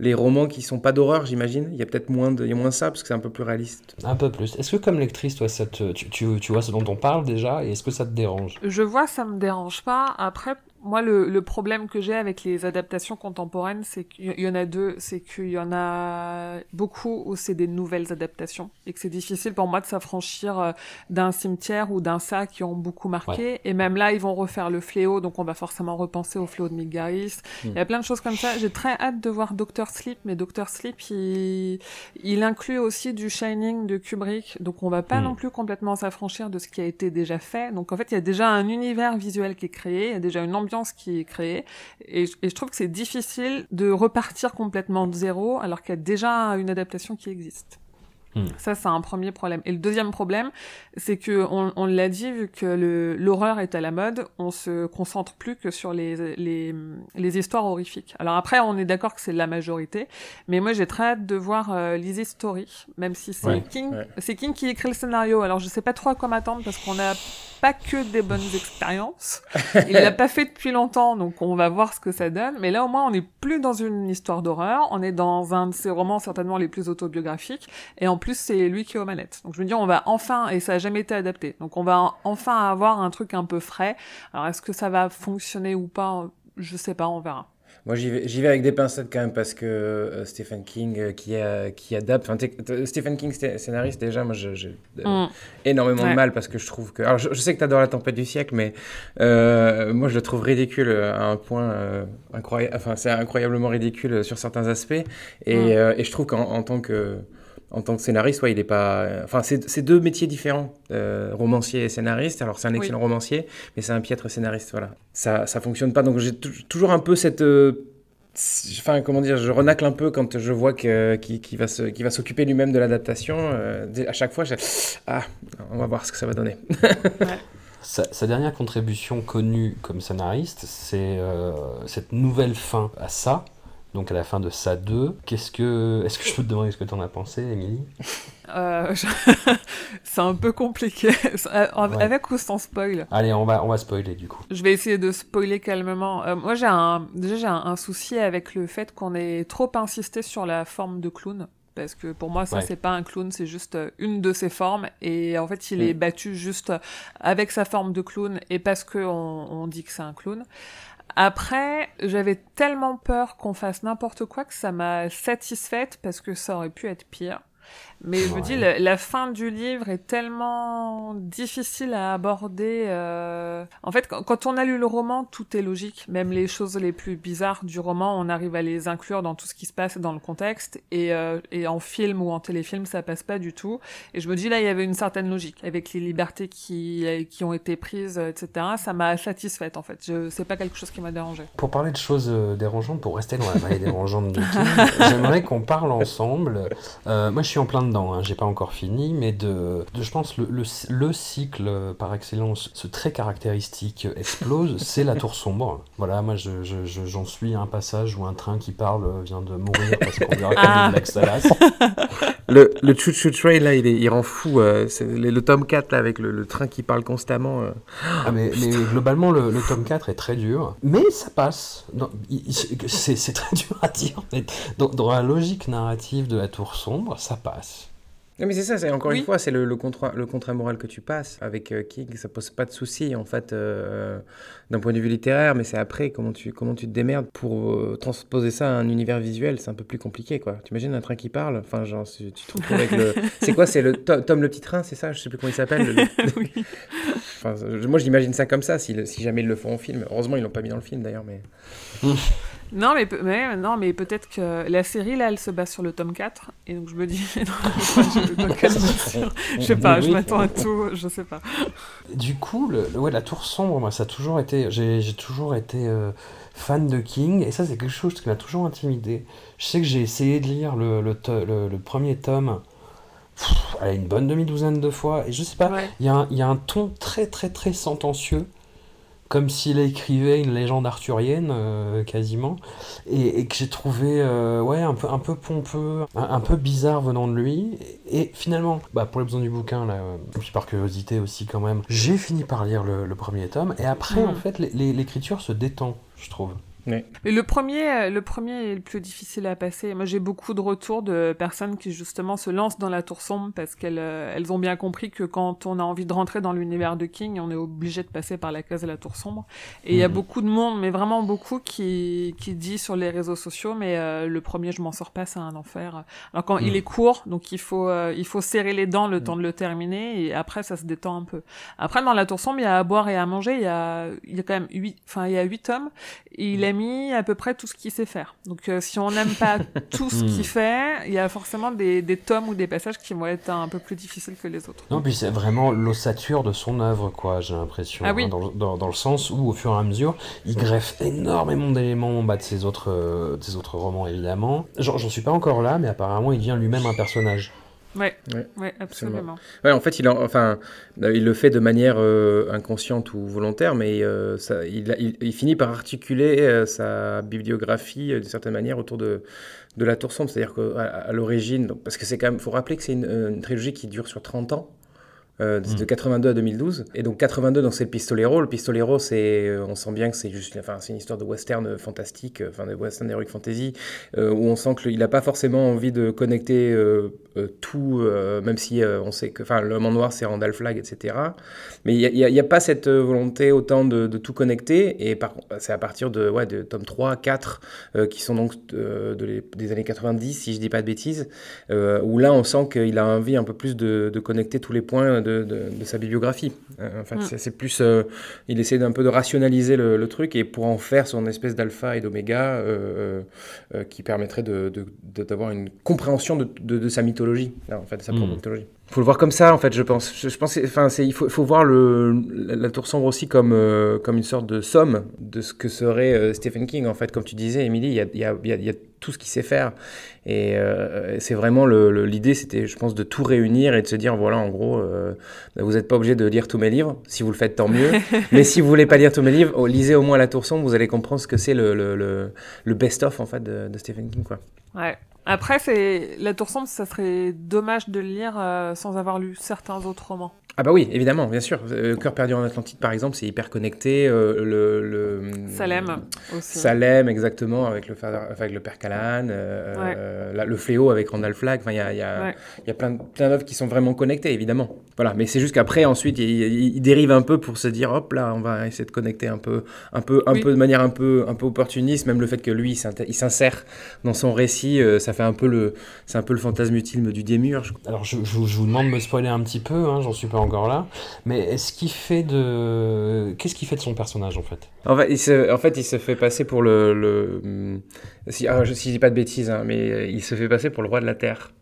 les romans qui sont pas d'horreur, j'imagine. Il y a peut-être moins de, il y a moins ça parce que c'est un peu plus réaliste. Un peu plus. Est-ce que comme lectrice, toi, ça te- tu, tu, tu vois ce dont on parle déjà, et est-ce que ça te dérange? Je vois, ça me dérange pas. Après, moi, le, le problème que j'ai avec les adaptations contemporaines, c'est qu'il y en a deux. C'est qu'il y en a beaucoup où c'est des nouvelles adaptations et que c'est difficile pour moi de s'affranchir euh, d'un cimetière ou d'un sac qui ont beaucoup marqué. Et même là, ils vont refaire le fléau, donc on va forcément repenser au fléau de Mick Garris. Il y a plein de choses comme ça. J'ai très hâte de voir Doctor Sleep, mais Doctor Sleep, il, il inclut aussi du Shining de Kubrick, donc on va pas Mm. non plus complètement s'affranchir de ce qui a été déjà fait. Donc en fait, il y a déjà un univers visuel qui est créé, il y a déjà une ambiance qui est créée, et, et je trouve que c'est difficile de repartir complètement de zéro alors qu'il y a déjà une adaptation qui existe. Hmm. Ça, c'est un premier problème. Et le deuxième problème, c'est que on, on l'a dit, vu que le- l'horreur est à la mode, on se concentre plus que sur les, les, les histoires horrifiques. Alors après, on est d'accord que c'est la majorité, mais moi j'ai très hâte de voir euh, Lizzie Story, même si c'est Ouais, King, ouais. c'est King qui écrit le scénario. Alors je sais pas trop à quoi m'attendre parce qu'on n'a pas que des bonnes expériences. Il l'a pas fait depuis longtemps, donc on va voir ce que ça donne. Mais là au moins on n'est plus dans une histoire d'horreur, on est dans un de ses romans certainement les plus autobiographiques, et en plus c'est lui qui est aux manettes. Donc je me dis on va enfin, et ça a jamais été adapté, donc on va enfin avoir un truc un peu frais. Alors est-ce que ça va fonctionner ou pas? Je sais pas, on verra. Moi, j'y vais, avec des pincettes quand même parce que euh, Stephen King euh, qui, a- qui adapte. Enfin, Stephen King, scénariste, déjà, moi, j'ai euh, Mm. énormément Ouais. de mal parce que je trouve que. Alors, je, je sais que tu adores La Tempête du siècle, mais moi, je le trouve ridicule à un point incroyable. Enfin, c'est incroyablement ridicule sur certains aspects. Et, Mm. et je trouve qu'en en tant que. En tant que scénariste, ouais, il est pas. Enfin, c'est deux métiers différents, euh, romancier et scénariste. Alors, c'est un Oui. excellent romancier, mais c'est un piètre scénariste, voilà. Ça, ça fonctionne pas. Donc, j'ai tou- toujours un peu cette. euh, Enfin, comment dire, je renacle un peu quand je vois que- qu'il va s'occuper lui-même de l'adaptation. euh, à chaque fois, je... ah, on va voir ce que ça va donner. Sa, sa dernière contribution connue comme scénariste, c'est euh, cette nouvelle fin à ça, donc à la fin de ça 2. Qu'est-ce que, est-ce que je peux te demander ce que tu en as pensé, Émilie? Euh, je- c'est un peu compliqué. Euh, Ouais. Avec ou sans spoil? Allez, on va, on va spoiler du coup. Je vais essayer de spoiler calmement. Euh, moi, j'ai un, déjà, j'ai un, un souci avec le fait qu'on ait trop insisté sur la forme de clown. Parce que pour moi, ça, Ouais. c'est pas un clown, c'est juste une de ses formes. Et en fait, il Mm. est battu juste avec sa forme de clown et parce que on, on dit que c'est un clown. Après, j'avais tellement peur qu'on fasse n'importe quoi que ça m'a satisfaite parce que ça aurait pu être pire. Mais je me dis, la, la fin du livre est tellement difficile à aborder. euh, En fait, quand, quand on a lu le roman, tout est logique. Même les choses les plus bizarres du roman, on arrive à les inclure dans tout ce qui se passe et dans le contexte. Et, euh, et en film ou en téléfilm, ça passe pas du tout. Et je me dis, là, il y avait une certaine logique. Avec les libertés qui, qui ont été prises, etc., ça m'a satisfaite, en fait. Je... C'est pas quelque chose qui m'a dérangé. Pour parler de choses euh, dérangeantes, pour rester dans la vallée dérangeante de King, j'aimerais qu'on parle ensemble. Euh, moi, je suis en plein dedans, hein, j'ai pas encore fini, mais de, de je pense, le, le, le cycle euh, par excellence, ce trait caractéristique euh, explose, c'est la tour sombre. Voilà, moi, je- je- je- j'en suis à un passage où un train qui parle euh, vient de mourir parce qu'on dirait comme Ah. une Black Salas. Le, le Choo Choo Train, là, il, est- il rend fou. euh, c'est le, le tome 4, là, avec le, le train qui parle constamment. euh. Ah, mais, mais globalement, le, le tome 4 est très dur, mais ça passe. C'est c'est très dur à dire, mais dans, dans la logique narrative de la tour sombre, ça passe. Non, mais c'est ça, c'est encore Oui. une fois, c'est le, le, contrat, le contrat moral que tu passes avec euh, King, ça pose pas de souci en fait euh, d'un point de vue littéraire, mais c'est après comment tu, comment tu te démerdes pour euh, transposer ça à un univers visuel, c'est un peu plus compliqué quoi. Tu imagines un train qui parle, enfin genre tu tu te retrouves avec le. C'est quoi C'est le To- Tom le petit train, c'est ça? Je sais plus comment il s'appelle. le- Oui. Enfin, je- moi j'imagine ça comme ça si, le- si jamais ils le font en film. Heureusement ils l'ont pas mis dans le film d'ailleurs, mais. Non, mais, non, mais peut-être que la série, là, elle se base sur le tome 4. Et donc, je me dis, non, je, sais pas, je m'attends à tout, je sais pas. Du coup, le, ouais, la tour sombre, moi, ça a toujours été. J'ai toujours été euh, fan de King, et ça, c'est quelque chose qui m'a toujours intimidé. Je sais que j'ai essayé de lire le, le, to- le- le premier tome, pff, allez, une bonne demi-douzaine de fois, et je sais pas, Ouais. y, il y a un ton très, très, très sentencieux, comme s'il écrivait une légende arthurienne, euh, quasiment, et, et que j'ai trouvé euh, ouais, un, peu, un peu pompeux, un, un peu bizarre venant de lui. Et, et finalement, bah, pour les besoins du bouquin, là, euh, et puis par curiosité aussi quand même, j'ai fini par lire le, le premier tome, et après, Mhm. en fait, l'écriture se détend, je trouve. Le premier, euh, le premier est le plus difficile à passer. Moi, j'ai beaucoup de retours de personnes qui justement se lancent dans la tour sombre parce qu'elles euh, elles ont bien compris que quand on a envie de rentrer dans l'univers de King, on est obligé de passer par la case de la tour sombre. Et il y a Mhm. beaucoup de monde, mais vraiment beaucoup, qui, qui dit sur les réseaux sociaux, mais euh, le premier, je m'en sors pas, c'est un enfer. Alors quand il Mhm. est court, donc il faut, euh, il faut serrer les dents le temps de le terminer, et après ça se détend un peu. Après, dans la tour sombre, il y a à boire et à manger. Il y a, il y a quand même huit, enfin, il y a huit tomes. Il a à peu près tout ce qu'il sait faire. Donc, euh, si on n'aime pas tout ce qu'il fait, il y a forcément des, des tomes ou des passages qui vont être un peu plus difficiles que les autres. Non, puis c'est vraiment l'ossature de son œuvre, quoi, j'ai l'impression. Ah oui. hein, dans, dans- dans le sens où, au fur et à mesure, il greffe énormément d'éléments de ses autres, euh, de ses autres romans, évidemment. J'en suis pas encore là, mais apparemment, il devient lui-même un personnage. Ouais, Ouais, ouais, absolument. Ouais, en fait, il, en- enfin, euh, il le fait de manière euh, inconsciente ou volontaire, mais euh, ça, il, a- il- il finit par articuler euh, sa bibliographie d'une certaine manière autour de, de la Tour Sombre. C'est-à-dire qu'à à, l'origine, parce que c'est quand même, faut rappeler que c'est une, une trilogie qui dure sur 30 ans. Euh, de 82 à 2012. Et donc 82, donc c'est le Pistolero. Le Pistolero, c'est, euh, on sent bien que c'est juste, enfin, c'est une histoire de western fantastique, euh, enfin de western heroic fantasy, euh, où on sent qu'il n'a pas forcément envie de connecter tout, même si on sait que, enfin, l'homme en noir, c'est Randall Flagg, etc. Mais il n'y a, a, pas cette volonté autant de, de tout connecter. Et par, c'est à partir de, ouais, de tome 3, 4, euh, qui sont donc de les, des années 90, si je dis pas de bêtises, où là, on sent qu'il a envie un peu plus de, de connecter tous les points de, de, de sa bibliographie. Euh, en fait, Mm. c'est plus, euh, il essaie d'un peu de rationaliser le, le truc et pour en faire son espèce d'alpha et d'oméga euh, euh, qui permettrait de, de- de- d'avoir une compréhension de, de- de sa mythologie, là, en fait, de sa propre Mm. mythologie. Faut le voir comme ça, en fait, je pense. Je, je pense, enfin, il faut, voir le, la, la tour sombre aussi comme, euh, comme une sorte de somme de ce que serait euh, Stephen King, en fait, comme tu disais, Emily, il y a, il y a- il y a- il y a tout ce qu'il sait faire. Et euh, c'est vraiment l'idée, c'était, je pense, de tout réunir et de se dire, voilà, en gros, vous n'êtes pas obligé de lire tous mes livres. Si vous le faites, tant mieux. Mais si vous voulez pas lire tous mes livres, oh, lisez au moins La Tour Sombre, vous allez comprendre ce que c'est le, le, le, le best-of, en fait, de, de Stephen King, quoi. Ouais. Après, c'est la tour sombre, ça serait dommage de le lire euh, sans avoir lu certains autres romans. Ah bah oui, évidemment, bien sûr. Euh, Cœur perdu en Atlantide, par exemple, c'est hyper connecté. euh, le, le- Salem aussi. Salem, exactement, avec le, avec le père Callahan. euh, Ouais. euh, la- le fléau avec Randall Flagg. Enfin, il y a, il y a- Ouais. il y a plein, plein d'œuvres qui sont vraiment connectées, évidemment. Voilà, mais c'est juste qu'après, ensuite, il, il- il dérive un peu pour se dire, hop là, on va essayer de connecter un peu, un peu, un Oui. peu de manière un peu, un peu opportuniste. Même le fait que lui, il s'insère dans son récit, euh, ça fait un peu le, c'est un peu le fantasme utile du démiurge. Alors je, je vous- je vous demande de me spoiler un petit peu, hein, j'en suis pas encore là. Mais est-ce qu'il fait de... Qu'est-ce qu'il fait de son personnage en fait? En fait, il se, en fait, il se fait passer pour le. le hum, si, ah, je, si je dis pas de bêtises, hein, mais il se fait passer pour le roi de la Terre.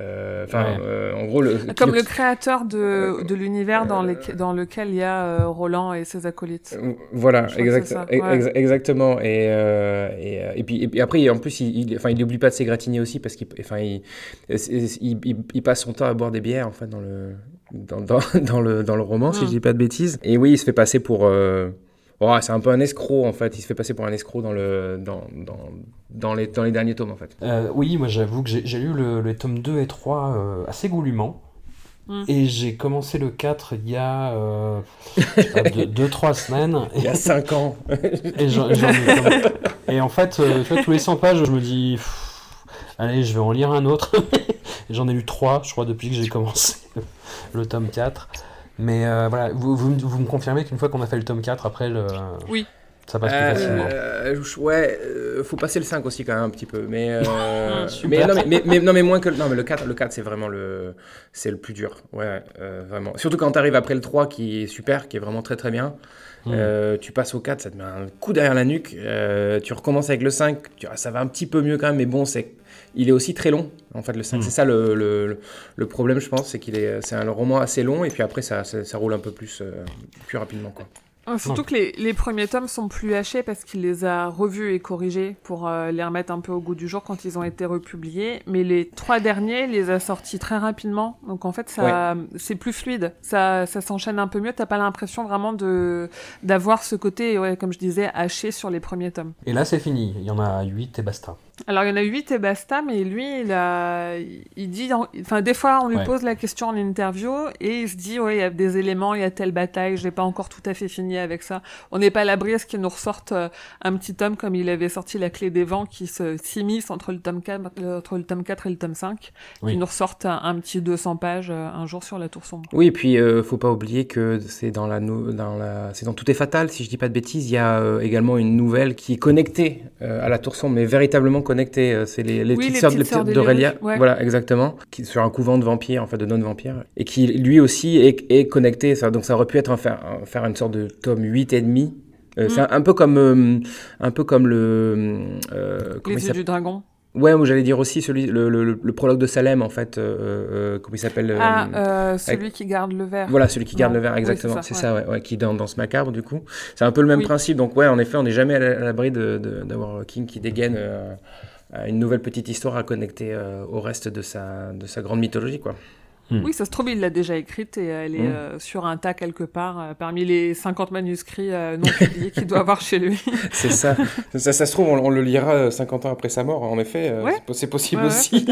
Euh, Enfin, Ouais. euh, en gros, le. Comme le- le créateur de, de l'univers dans, les- dans lequel il y a euh, Roland et ses acolytes. Euh, Voilà, exact- ex- exactement. Et, euh, et, euh, et puis, et puis après, en plus, il, il, enfin, il oublie pas de s'égratigner aussi parce qu'il enfin, il, il, il- il passe son temps à boire des bières en fait, dans, le, dans, dans, dans le, dans le roman, si Mm. je dis pas de bêtises. Et oui, il se fait passer pour. euh, oh, c'est un peu un escroc en fait. Il se fait passer pour un escroc dans, le, dans, dans, dans, les, dans les derniers tomes en fait. Euh, Oui, moi j'avoue que j'ai lu le, le tome 2 et 3 euh, assez goulûment. Mm. Et j'ai commencé le 4 il y a 2-3 semaines. Il y a 5 ans. Et, et en fait, euh, tu vois, tous les 100 pages, je me dis, pff, allez, je vais en lire un autre. J'en ai lu 3, je crois, depuis que j'ai commencé le, tome 4. Mais euh, voilà, vous, vous, me- vous me confirmez qu'une fois qu'on a fait le tome 4, après, le... Oui. ça passe plus Euh, facilement. euh, ouais, euh, faut passer le 5 aussi quand même un petit peu. Mais, mais, non, mais, mais, mais- non, mais moins que le, non, mais le 4, le 4 c'est vraiment le, c'est le plus dur. Ouais, vraiment. Surtout quand tu arrives après le 3 qui est super, qui est vraiment très très bien. Mm. Euh, tu passes au 4, ça te met un coup derrière la nuque. Euh, tu recommences avec le 5, tu, ah, ça va un petit peu mieux quand même, mais bon, c'est, il est aussi très long. En fait, le 5, Mm. c'est ça le, le, problème, je pense, c'est qu'il est, c'est un roman assez long et puis après ça, ça, ça roule un peu plus, euh, plus rapidement. Quoi. Euh, Surtout que les, les premiers tomes sont plus hachés parce qu'il les a revus et corrigés pour euh, les remettre un peu au goût du jour quand ils ont été republiés. Mais les trois derniers, il les a sortis très rapidement. Donc en fait, ça, c'est plus fluide. Ça, ça s'enchaîne un peu mieux. T'as pas l'impression vraiment de d'avoir ce côté, ouais, comme je disais, haché sur les premiers tomes. Et là, c'est fini. Il y en a 8 et basta. Alors il y en a huit et basta, mais lui, il a, il dit, en- enfin des fois on lui Ouais. pose la question en interview et il se dit ouais il y a des éléments, il y a telle bataille, j'ai pas encore tout à fait fini avec ça. On n'est pas à l'abri à ce qu'il nous ressorte euh, un petit tome comme il avait sorti la clé des vents qui se s'immisce entre le tome 4, euh, entre le tome 4 et le tome 5, Oui. qui nous ressorte un, un petit 200 pages euh, un jour sur la tour sombre. Oui, et puis euh, faut pas oublier que c'est dans la, nou- dans la, c'est dans Tout est fatal, si je dis pas de bêtises. Il y a euh, également une nouvelle qui est connectée euh, à la Tour Sombre, mais véritablement connectée. euh, c'est les, les Oui, petites les petites sœurs d'Aurélia, ouais. voilà exactement, qui sur un couvent de vampires, en fait de non-vampires, et qui lui aussi est, est connecté. Ça, donc ça aurait pu être un, faire, un- faire une sorte de tome 8 et demi. Euh, C'est Mm. un, un peu comme, euh, un peu comme le, euh, Les yeux du dragon. Ouais, moi j'allais dire aussi celui, le, le, prologue de Salem en fait. euh, euh, comment il s'appelle euh, ah, celui qui garde le verre. voilà, celui qui garde Non. le verre, exactement. c'est c'est ça, ça, ouais, ouais, qui dans, dans ce macabre, du coup. C'est un peu le même Oui. principe. Donc, ouais, en effet, on n'est jamais à la- à l'abri d'avoir King qui dégaine une nouvelle petite histoire à connecter au reste de sa, de sa grande mythologie, quoi. Oui, ça se trouve, il l'a déjà écrite et elle est Mm. euh, sur un tas quelque part euh, parmi les 50 manuscrits euh, non publiés qu'il doit avoir chez lui. C'est ça. ça. Ça se trouve, on, on le lira euh, 50 ans après sa mort, en effet. euh, Ouais. c'est po- c'est possible Ouais, aussi.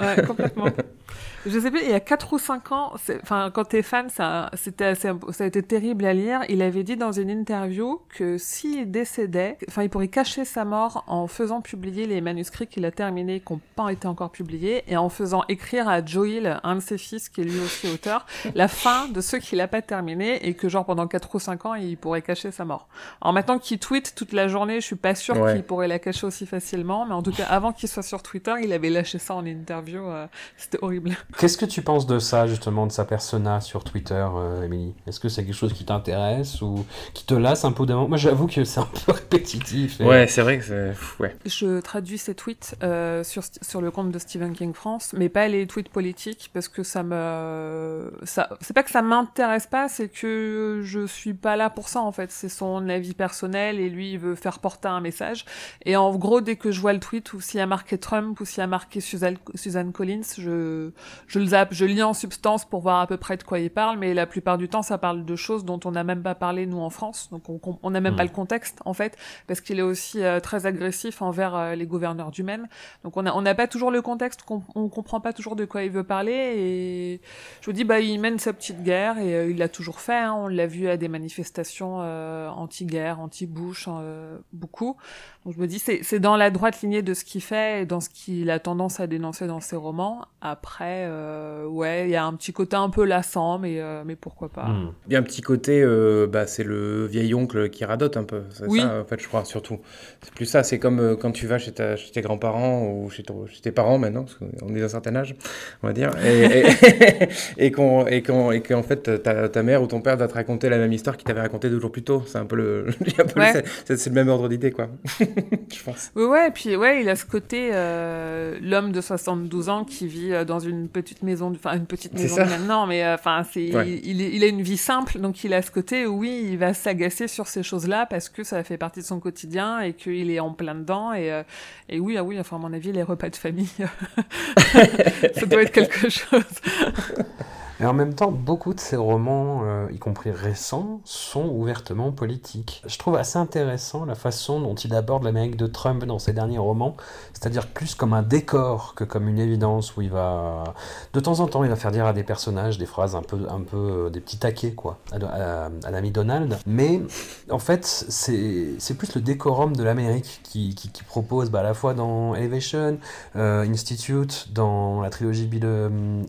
Ouais, complètement. Je sais plus, il y a 4 ou 5 ans, enfin, quand t'es fan, ça, c'était ça a été terrible à lire. Il avait dit dans une interview que s'il décédait, enfin, il pourrait cacher sa mort en faisant publier les manuscrits qu'il a terminés, qui n'ont pas été encore publiés, et en faisant écrire à Joel, un de ses fils, qui est lui aussi auteur, la fin de ceux qu'il a pas terminés, et que genre pendant 4 ou 5 ans, il pourrait cacher sa mort. Alors maintenant qu'il tweet toute la journée, je suis pas sûr qu'il pourrait la cacher aussi facilement, mais en tout cas, avant qu'il soit sur Twitter, il avait lâché ça en interview. Euh, c'était horrible. Qu'est-ce que tu penses de ça, justement, de sa persona sur Twitter, euh, Émilie? Est-ce que c'est quelque chose qui t'intéresse ou qui te lasse un peu d'avant? Moi, j'avoue que c'est un peu répétitif. Ouais, c'est vrai que c'est. Ouais. Je traduis ces tweets euh, sur, sur le compte de Stephen King France, mais pas les tweets politiques, parce que ça me. Ça... C'est pas que ça m'intéresse pas, c'est que je suis pas là pour ça, en fait. C'est son avis personnel et lui, il veut faire porter un message. Et en gros, dès que je vois le tweet ou s'il y a marqué Trump ou s'il y a marqué Suzanne, Collins, je, je le zappe, je lis en substance pour voir à peu près de quoi il parle, mais la plupart du temps, ça parle de choses dont on n'a même pas parlé, nous, en France. Donc, on n'a même pas hmm. le contexte, en fait, parce qu'il est aussi euh, très agressif envers euh, les gouverneurs du Maine. Donc, on n'a on pas toujours le contexte, on, on comprend pas toujours de quoi il veut parler, et je vous dis, bah, il mène sa petite guerre, et euh, il l'a toujours fait, hein. on l'a vu à des manifestations anti-guerre, anti-Bush, beaucoup. Donc, je me dis, c'est dans la droite lignée de ce qu'il fait et dans ce qu'il a tendance à dénoncer dans ses romans. Après, euh, ouais, il y a un petit côté un peu lassant, mais, euh, mais pourquoi pas. Hmm. Il y a un petit côté, euh, bah, c'est le vieil oncle qui radote un peu. C'est oui. ça, en fait, je crois, surtout. C'est plus ça, c'est comme quand tu vas chez, ta, chez tes grands-parents ou chez, chez, tes parents maintenant, parce qu'on est d'un certain âge, on va dire, et, et, et, qu'en, qu'en fait, ta, ta, mère ou ton père va te raconter la même histoire qu'il t'avait raconté deux jours plus tôt. C'est un peu le, c'est, le même ordre d'idée, quoi. je pense. Ouais, ouais, et puis, ouais, il a ce côté, l'homme de 72 ans qui vit dans une petite maison, enfin une petite maison maintenant, mais euh, enfin c'est, il, il, a une vie simple, donc il a ce côté où oui, il va s'agacer sur ces choses-là parce que ça fait partie de son quotidien et qu'il est en plein dedans et, euh, et oui, ah oui, enfin à mon avis les repas de famille, ça doit être quelque chose. Et en même temps, beaucoup de ces romans, euh, y compris récents, sont ouvertement politiques. Je trouve assez intéressant la façon dont il aborde l'Amérique de Trump dans ses derniers romans, c'est-à-dire plus comme un décor que comme une évidence où il va, de temps en temps, il va faire dire à des personnages des phrases un peu, un peu euh, des petits taquets quoi, à, l'ami Donald. Mais en fait, c'est plus le décorum de l'Amérique qui, qui, propose bah, à la fois dans Elevation, euh, Institute, dans la trilogie Bill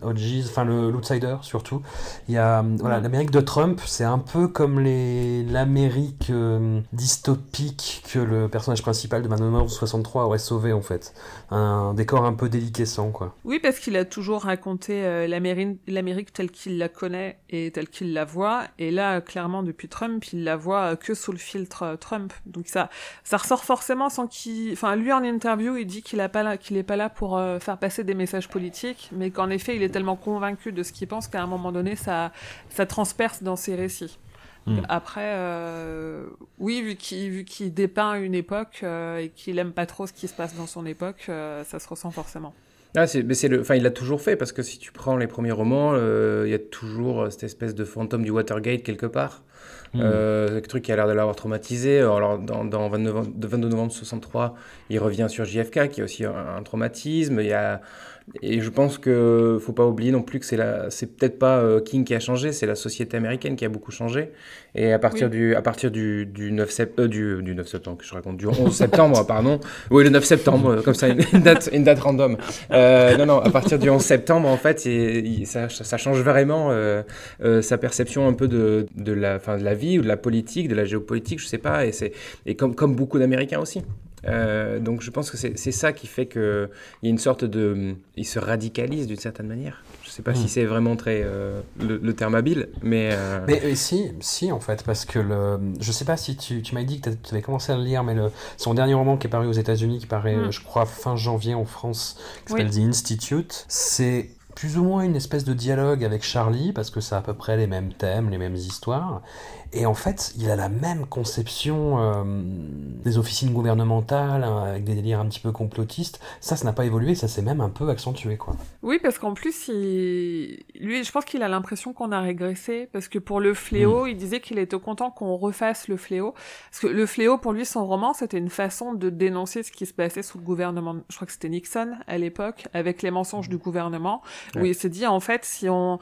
Hodges, enfin l'Outsider surtout. Il y a voilà, l'Amérique de Trump, c'est un peu comme les l'Amérique euh, dystopique que le personnage principal de Man 63 aurait sauvé en fait. Un décor un peu déliquescent quoi. Oui, parce qu'il a toujours raconté euh, l'Amérique telle qu'il la connaît et telle qu'il la voit et là clairement depuis Trump, il la voit que sous le filtre euh, Trump. Donc ça ça ressort forcément sans qu'il enfin lui en interview, il dit qu'il a pas qu'il est pas là pour faire passer des messages politiques, mais qu'en effet, il est tellement convaincu de ce qu'il pense qu'à un moment donné, ça, ça transperce dans ses récits. Hmm. Après, euh, oui, vu qu'il dépeint une époque euh, et qu'il aime pas trop ce qui se passe dans son époque, euh, ça se ressent forcément. Ah, mais c'est le, enfin, il l'a toujours fait parce que si tu prends les premiers romans, il y a toujours cette espèce de fantôme du Watergate quelque part. Mmh. Euh, truc qui a l'air de l'avoir traumatisé. Alors, dans, dans 29, 22 novembre 63, il revient sur JFK, qui a aussi un, traumatisme. Il y a, et je pense que faut pas oublier non plus que c'est la, c'est peut-être pas euh, King qui a changé, c'est la société américaine qui a beaucoup changé. Et à partir du, à partir du, du 9 septembre, du, du 9 septembre, que je raconte, du 11 septembre, pardon. Oui, le 9 septembre, euh, comme ça, une, date, une date random. Euh, non, non, à partir du 11 septembre, en fait, ça, ça, change vraiment euh, euh, sa perception un peu de, de la, fin, de la vie ou de la politique, de la géopolitique, je sais pas. Et c'est, et comme, comme beaucoup d'Américains aussi. Euh, donc je pense que c'est ça qui fait qu'il y a une sorte de... Il se radicalise d'une certaine manière. Je ne sais pas si hmm. c'est vraiment très euh, le, terme habile, mais... Euh, mais si, si en fait, parce que le... Je sais pas si tu, tu m'as dit que tu avais commencé à le lire, mais le... son dernier roman qui est paru aux États-Unis, qui paraît, hmm. je crois, fin janvier en France, qui s'appelle The Institute, c'est plus ou moins une espèce de dialogue avec Charlie, parce que c'est à peu près les mêmes thèmes, les mêmes histoires. Et en fait, il a la même conception euh, des officines gouvernementales, hein, avec des délires un petit peu complotistes. Ça, ça n'a pas évolué, ça s'est même un peu accentué, quoi. Oui, parce qu'en plus, il... lui, je pense qu'il a l'impression qu'on a régressé, parce que pour le fléau, mm. il disait qu'il était content qu'on refasse le fléau. Parce que le fléau, pour lui, son roman, c'était une façon de dénoncer ce qui se passait sous le gouvernement. Je crois que c'était Nixon à l'époque, avec les mensonges du gouvernement. Où il s'est dit en fait si on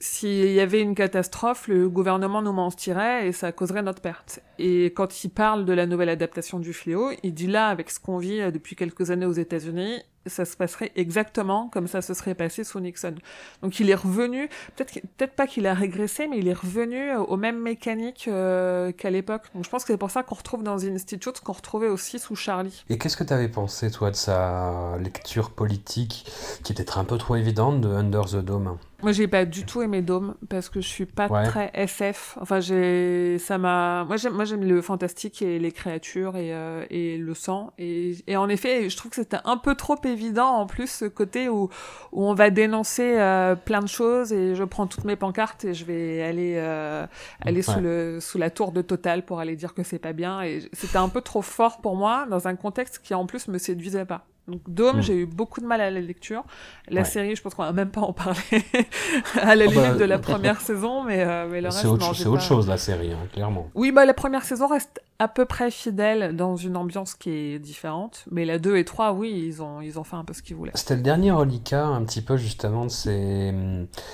s'il y avait une catastrophe, le gouvernement nous mentirait et ça causerait notre perte. Et quand il parle de la nouvelle adaptation du fléau, il dit là avec ce qu'on vit euh, depuis quelques années aux États-Unis, ça se passerait exactement comme ça se serait passé sous Nixon. Donc il est revenu, peut-être peut-être pas qu'il a régressé, mais il est revenu aux mêmes mécaniques euh, qu'à l'époque. Donc je pense que c'est pour ça qu'on retrouve dans Institute ce qu'on retrouvait aussi sous Charlie. Et qu'est-ce que tu avais pensé, toi, de sa lecture politique, qui était un peu trop évidente, de Under the Dome? Moi, j'ai pas du tout aimé Dome parce que je suis pas Ouais. très SF. Enfin, j'ai, ça m'a, moi j'aime, moi j'aime le fantastique et les créatures et, euh, et le sang. Et, et en effet, je trouve que c'était un peu trop évident en plus ce côté où, où on va dénoncer euh, plein de choses et je prends toutes mes pancartes et je vais aller, euh, aller sous le, sous la tour de Total pour aller dire que c'est pas bien. Et c'était un peu trop fort pour moi dans un contexte qui en plus me séduisait pas. Donc Dome, Mm. j'ai eu beaucoup de mal à la lecture. La Ouais. série, je pense qu'on va même pas en parler à la Ah bah, limite de la première saison, mais, euh, mais le reste, C'est autre, c'est autre chose, la série, hein, clairement. Oui, bah la première saison reste à peu près fidèle dans une ambiance qui est différente, mais la 2 et 3, oui, ils ont, ils ont fait un peu ce qu'ils voulaient. C'était le dernier reliquat, un petit peu, justement, de ces,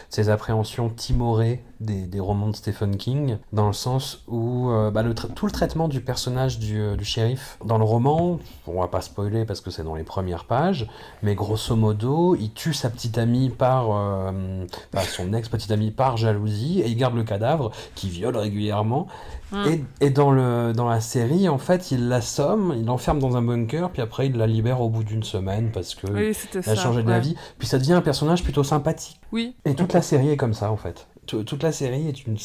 ces appréhensions timorées des, des romans de Stephen King, dans le sens où euh, bah, le tout le traitement du personnage du, euh, du shérif, dans le roman, on va pas spoiler parce que c'est dans les premières pages, mais grosso modo, il tue sa petite amie par, euh, son ex-petite amie par jalousie, et il garde le cadavre, qui viole régulièrement, Mm. et, et dans, le, dans la série, en fait, il l'assomme, il l'enferme dans un bunker, puis après il la libère au bout d'une semaine parce que Oui, a ça. changé de la vie. Puis ça devient un personnage plutôt sympathique. Oui, Et toute la série est comme ça, en fait. Tout- Toute la série est une.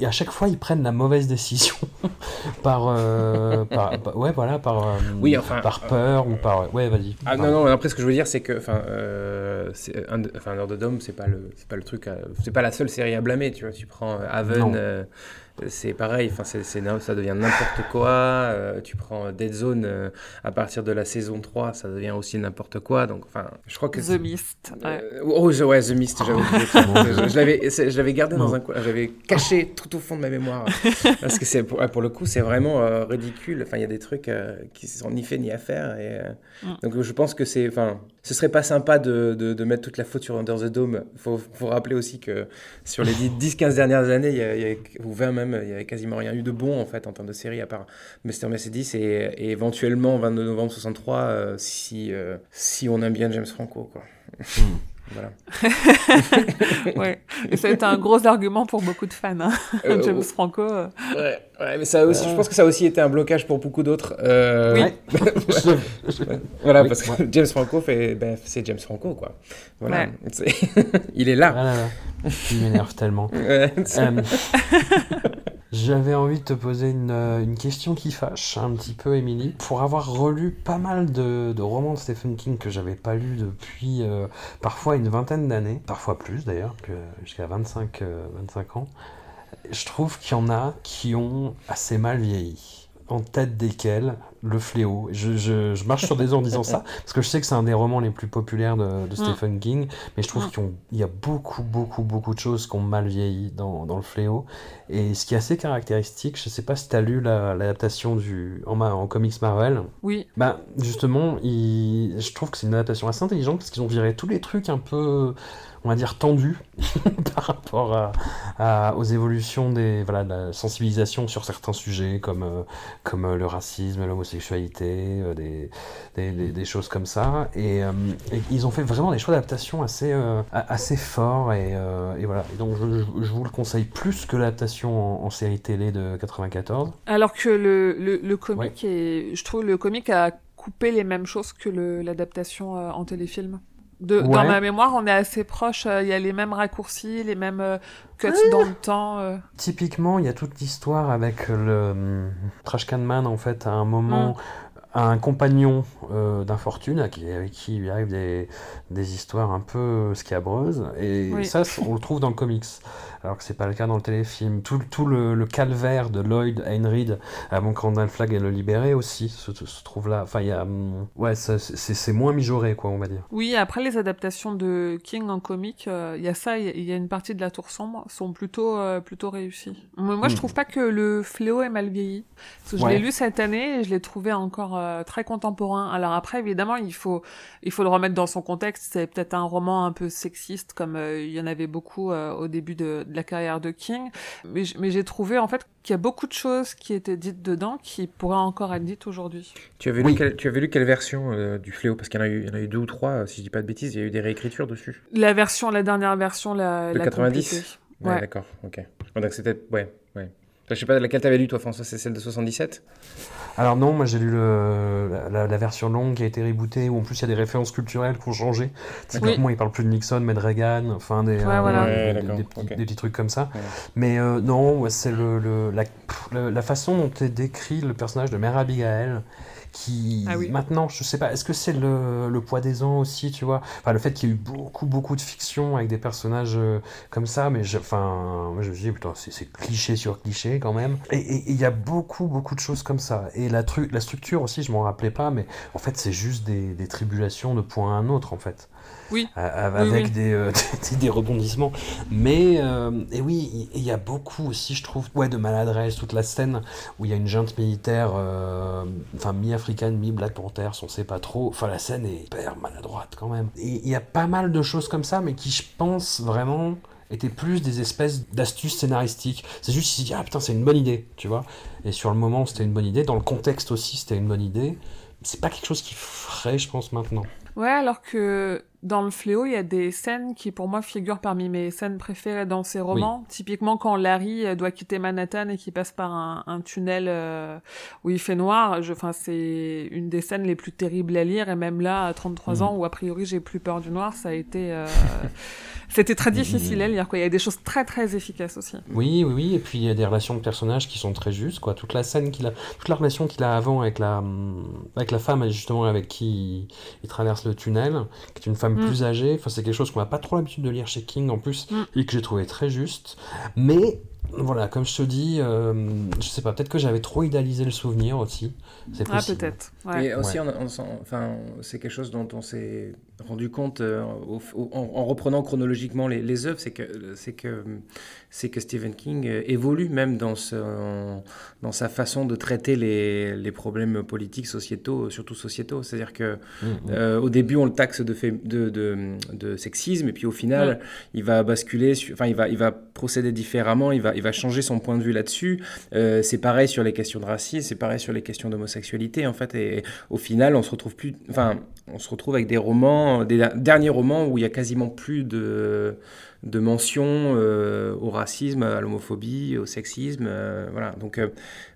Et à chaque fois, ils prennent la mauvaise décision. par, euh, par- par- Ouais, voilà, par. euh, Oui, enfin, Par peur ou par. Ouais, vas-y. Ah non, non, après ce que je veux dire, c'est que, enfin, euh, enfin, Under the Dome, c'est pas le, pas le truc, c'est pas la seule série à blâmer, tu vois. Tu prends euh, Haven, euh, c'est pareil, enfin, ça devient n'importe quoi. euh, tu prends Dead Zone, euh, à partir de la saison 3, ça devient aussi n'importe quoi. Donc, enfin, je crois que The Mist. Ouais. Euh, oh, je- ouais, The Mist, j'avais Dieu. je, je l'avais, je l'avais gardé dans un coin, j'avais caché tout au fond de ma mémoire. parce que c'est, pour, pour le coup, c'est vraiment euh, ridicule. Enfin, il y a des trucs euh, qui sont ni fait ni à faire. Et, euh, Mm. Donc, je pense que c'est, enfin, ce serait pas sympa de, de, mettre toute la faute sur Under the Dome. Faut, faut rappeler aussi que sur les 10-15 dernières années, il y a, il ou 20 même, il y avait quasiment rien eu de bon en fait en termes de série à part Mr. Mercedes et, et éventuellement 22 novembre 63 euh, si, euh, si on aime bien James Franco. Quoi. Voilà. ouais. Et ça a été un gros argument pour beaucoup de fans. hein. Euh, James Franco. euh, Ouais, ouais, mais ça aussi, je pense que ça a aussi été un blocage pour beaucoup d'autres. Euh, Oui. Voilà, Oui, parce que. James Franco, fait, ben, c'est James Franco, quoi. Voilà, Ouais. C'est- il est là. Ah là là. Il m'énerve tellement. Euh, J'avais envie de te poser une, euh, une question qui fâche un petit peu, Émilie. Pour avoir relu pas mal de, romans de Stephen King que j'avais pas lus depuis euh, parfois une vingtaine d'années, parfois plus d'ailleurs, jusqu'à 25, euh, 25 ans, je trouve qu'il y en a qui ont assez mal vieilli. En tête desquels Le Fléau. Je, je- je marche sur des œufs en disant ça, parce que je sais que c'est un des romans les plus populaires de, de Stephen King, mais je trouve Mm. qu'il y a beaucoup, beaucoup, beaucoup de choses qui ont mal vieilli dans, dans Le Fléau. Et ce qui est assez caractéristique, je sais pas si tu as lu la- l'adaptation du en, en comics Marvel. Oui. Bah, justement, il- je trouve que c'est une adaptation assez intelligente parce qu'ils ont viré tous les trucs un peu, on va dire, tendus par rapport à, à- aux évolutions des, voilà, de la sensibilisation sur certains sujets comme, euh, comme euh, le racisme, l'homosexualité, euh, des, des, des- des choses comme ça. Et, euh, et ils ont fait vraiment des choix d'adaptation assez, assez forts. Et, et voilà. Et donc, je, je- je vous le conseille plus que l'adaptation en, en série télé de 94. Alors que le, le, le comic est, je trouve le comic a coupé les mêmes choses que l'adaptation en téléfilm. De, Dans ma mémoire, on est assez proche. euh, Il y a les mêmes raccourcis, les mêmes euh, cuts dans le temps. euh. Typiquement, il y a toute l'histoire avec le Trash Can Man, en fait, à un moment, un compagnon euh, d'infortune qui- avec qui il lui arrive des, des histoires un peu scabreuses. Et Oui. ça, on le trouve dans le comics. Alors que c'est pas le cas dans le téléfilm. Tout, tout le, le calvaire de Lloyd Heinrich avant que Randall Flagg ait le libéré aussi se, se trouve là. Enfin, y a. hum, Ouais, c'est moins mijauré, quoi, on va dire. Oui, après les adaptations de King en comic, euh, il y a ça, il y a- il y, a une partie de la Tour sombre sont plutôt euh, plutôt réussies. Moi, moi, je Hmm. trouve pas que le fléau est mal vieilli. Parce que je Ouais. l'ai lu cette année et je l'ai trouvé encore euh, très contemporain. Alors après, évidemment, il faut, il faut le remettre dans son contexte. C'est peut-être un roman un peu sexiste, comme euh, il y en avait beaucoup euh, au début de, de, la carrière de King. Mais, mais j'ai trouvé en fait qu'il y a beaucoup de choses qui étaient dites dedans qui pourraient encore être dites aujourd'hui. Tu avais oui. lu quelle, tu avais lu quelle version du Fléau? Parce qu'il y en a eu, il y en a eu deux ou trois, si je dis pas de bêtises. Il y a eu des réécritures dessus. La version, la dernière version, la, de la 90. Ouais, ouais. d'accord. Ok. Donc c'était, ouais, ouais. Je sais pas laquelle t'avais lu toi François, c'est celle de 77 Alors non, moi j'ai lu le, la, la, version longue qui a été rebootée où en plus il y a des références culturelles qui ont changé. Typiquement oui. il parle plus de Nixon mais de Reagan, enfin des, ouais, euh, voilà. des, des, des, petits, okay. des, petits, trucs comme ça. Ouais. Mais euh, non, c'est le, le, la, la, façon dont est décrit le personnage de Mère Abigail qui ah oui. maintenant je sais pas est-ce que c'est le, le, poids des ans aussi tu vois? Enfin le fait qu'il y ait eu beaucoup beaucoup de fiction avec des personnages euh, comme ça mais je, enfin moi je me dis putain c'est cliché sur cliché quand même. Et il y a beaucoup beaucoup de choses comme ça. Et la truc la structure aussi je m'en rappelais pas mais en fait c'est juste des, des tribulations de point à un autre en fait oui. Avec oui, oui. Des, euh, des, des, rebondissements. Mais, euh, et oui, il y a beaucoup aussi, je trouve, ouais, de maladresse, toute la scène où il y a une junte militaire, euh, enfin, mi-africaine, mi-Black Panther, on sait pas trop. Enfin, la scène est hyper maladroite quand même. Et il y a pas mal de choses comme ça, mais qui, je pense, vraiment étaient plus des espèces d'astuces scénaristiques. C'est juste, dit, ah putain, c'est une bonne idée, tu vois. Et sur le moment, c'était une bonne idée. Dans le contexte aussi, c'était une bonne idée. C'est pas quelque chose qui ferait, je pense, maintenant. Ouais, alors que dans le fléau, il y a des scènes qui, pour moi, figurent parmi mes scènes préférées dans ces romans. Oui. Typiquement, quand Larry doit quitter Manhattan et qu'il passe par un, un tunnel euh, où il fait noir. Enfin, c'est une des scènes les plus terribles à lire. Et même là, à 33 mmh. ans, où a priori j'ai plus peur du noir, ça a été... Euh... C'était très difficile à lire, quoi. Il y a des choses très très efficaces aussi. Oui, oui, oui. Et puis il y a des relations de personnages qui sont très justes, quoi. Toute la scène qu'il a, toute la relation qu'il a avant avec la, avec la femme, justement, avec qui il, il traverse le tunnel, qui est une femme mm. plus âgée. Enfin, c'est quelque chose qu'on n'a pas trop l'habitude de lire chez King en plus, mm. et que j'ai trouvé très juste. Mais voilà, comme je te dis, euh, je sais pas, peut-être que j'avais trop idéalisé le souvenir aussi. C'est possible. Ah, peut-être. Ouais. Et aussi, ouais. on, on, enfin, c'est quelque chose dont on s'est rendu compte euh, au, au, en, en, reprenant chronologiquement les, les œuvres, c'est que, c'est que, c'est que Stephen King évolue même dans, ce, en, dans sa façon de traiter les, les, problèmes politiques, sociétaux, surtout sociétaux. C'est-à-dire que mmh, mmh. Euh, au début, on le taxe de, fait, de, de, de, sexisme, et puis au final, mmh. il va basculer, enfin, il va, il va procéder différemment, il va, il va changer son point de vue là-dessus. Euh, c'est pareil sur les questions de racisme, c'est pareil sur les questions d'homosexualité, en fait. Et, et, au final, on se retrouve plus, enfin, on se retrouve avec des romans, des derniers romans où il y a quasiment plus de de mention euh, au racisme, à l'homophobie, au sexisme. Euh, voilà. Donc, euh,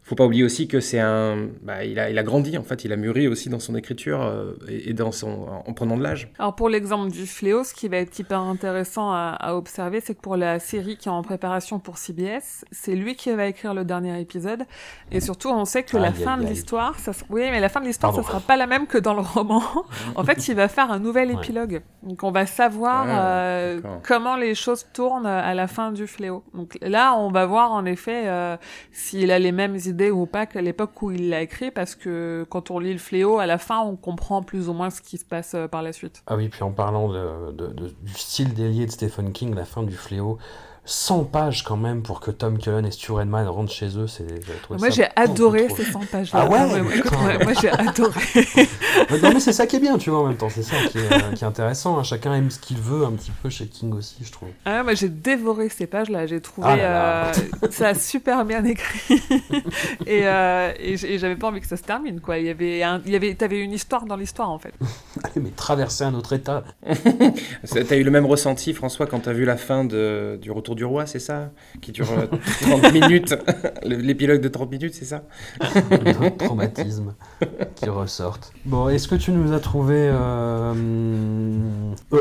faut pas oublier aussi que c'est un. Bah, il, a, il a grandi, en fait, il a mûri aussi dans son écriture euh, et, et, dans son, en prenant de l'âge. Alors, pour l'exemple du fléau, ce qui va être hyper intéressant à, à observer, c'est que pour la série qui est en préparation pour CBS, c'est lui qui va écrire le dernier épisode. Et surtout, on sait que ah, la fin de l'histoire, ça... oui, mais la fin de l'histoire, ça sera pas la même que dans le roman. en fait, il va faire un nouvel épilogue. Ouais. Donc, on va savoir ah, euh, comment les choses tournent à la fin du fléau. Donc là, on va voir en effet euh, s'il a les mêmes idées idée ou pas qu'à l'époque où il l'a écrit, parce que quand on lit le fléau, à la fin, on comprend plus ou moins ce qui se passe euh, par la suite. Ah oui, puis en parlant de, du style délié de Stephen King, la fin du fléau, 100 pages quand même pour que Tom Cullen et Stu Redman rentrent chez eux. C'est, moi j'ai adoré ces 100 pages. Ah ouais, ouais, ouais écoute, moi, moi j'ai adoré. non mais c'est ça qui est bien, tu vois, en même temps. C'est ça qui est, euh, qui est intéressant. Hein. Chacun aime ce qu'il veut un petit peu chez King aussi, je trouve. Ah moi j'ai dévoré ces pages-là. J'ai trouvé ah là là. Euh, ça super bien écrit. et, euh, et, j'avais pas envie que ça se termine, quoi. Il y avait, un, il y avait, t'avais une histoire dans l'histoire, en fait. Mais traverser un autre état. t'as eu le même ressenti, François, quand t'as vu la fin de, du Retour du Roi, c'est ça? Qui dure 30 minutes. L'épilogue de 30 minutes, c'est ça? Notre traumatisme qui ressortent. Bon, est-ce que tu nous as trouvé euh,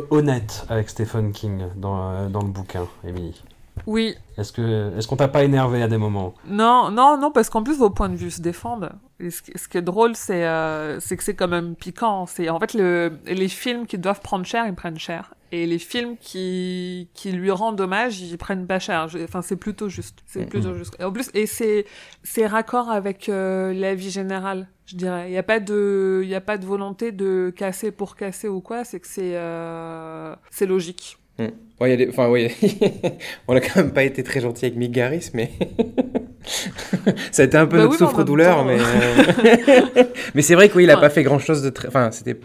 honnête avec Stephen King dans, dans le bouquin, Émilie? Oui. Est-ce que est-ce qu'on t'a pas énervé à des moments? Non, non, non, parce qu'en plus vos points de vue se défendent. Et ce, ce qui est drôle, c'est euh, c'est que c'est quand même piquant. C'est en fait le les films qui doivent prendre cher, ils prennent cher. Et les films qui qui lui rendent hommage, ils prennent pas cher. Enfin, c'est plutôt juste. C'est mm plutôt juste. Et en plus, et c'est c'est raccord avec euh, la vie générale. Je dirais. Il y a pas de il y a pas de volonté de casser pour casser ou quoi. C'est que c'est euh, c'est logique. Mmh. Ouais, y a des... enfin, ouais, on a quand même pas été très gentil avec Mick Garris, mais. Ça a été un peu Bah notre oui, souffre-douleur, mais, temps, euh, mais c'est vrai qu'il n'a Ouais. pas fait grand-chose de très... Enfin, c'était...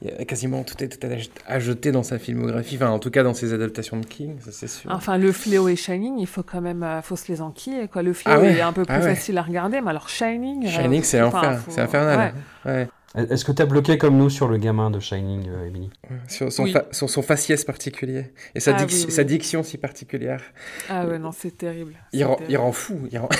il y a Quasiment tout est, à jeter dans sa filmographie, enfin en tout cas dans ses adaptations de King, ça c'est sûr. Enfin, le Fléau et Shining, il faut quand même, euh, faut se les enquiller, quoi. Le Fléau Ah ouais, est un peu plus ah ouais. facile à regarder, mais alors Shining. euh, Shining, c'est enfin, l'enfer, faut- c'est infernal. ouais. Est-ce que t'as bloqué comme nous sur le gamin de Shining, euh, Emily Sur, son Oui. fa- sur son faciès particulier et sa, Ah oui, dic- oui. sa diction si particulière. Ah ouais, non, c'est terrible. Il rend, terrible. il rend fou. Il rend...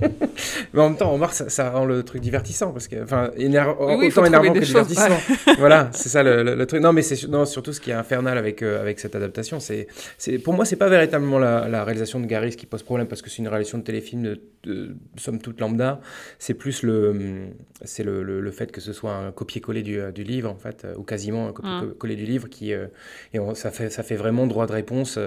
Mais en même temps, Omar, ça, ça rend le truc divertissant. Parce que, enfin, éner- autant énervant que choses, divertissant. voilà, c'est ça le, le- le truc. Non, mais c'est surtout ce qui est infernal avec, euh, avec cette adaptation. C'est, c'est, pour moi, c'est pas véritablement la, la réalisation de Garis qui pose problème parce que c'est une réalisation de téléfilm de, de- somme toute lambda. C'est plus le, c'est le, le, le fait que ce soit un copier-coller du, euh, du livre, en fait, euh, ou quasiment un copier-coller du livre qui, euh, et on- ça, fait, ça fait vraiment droit de réponse.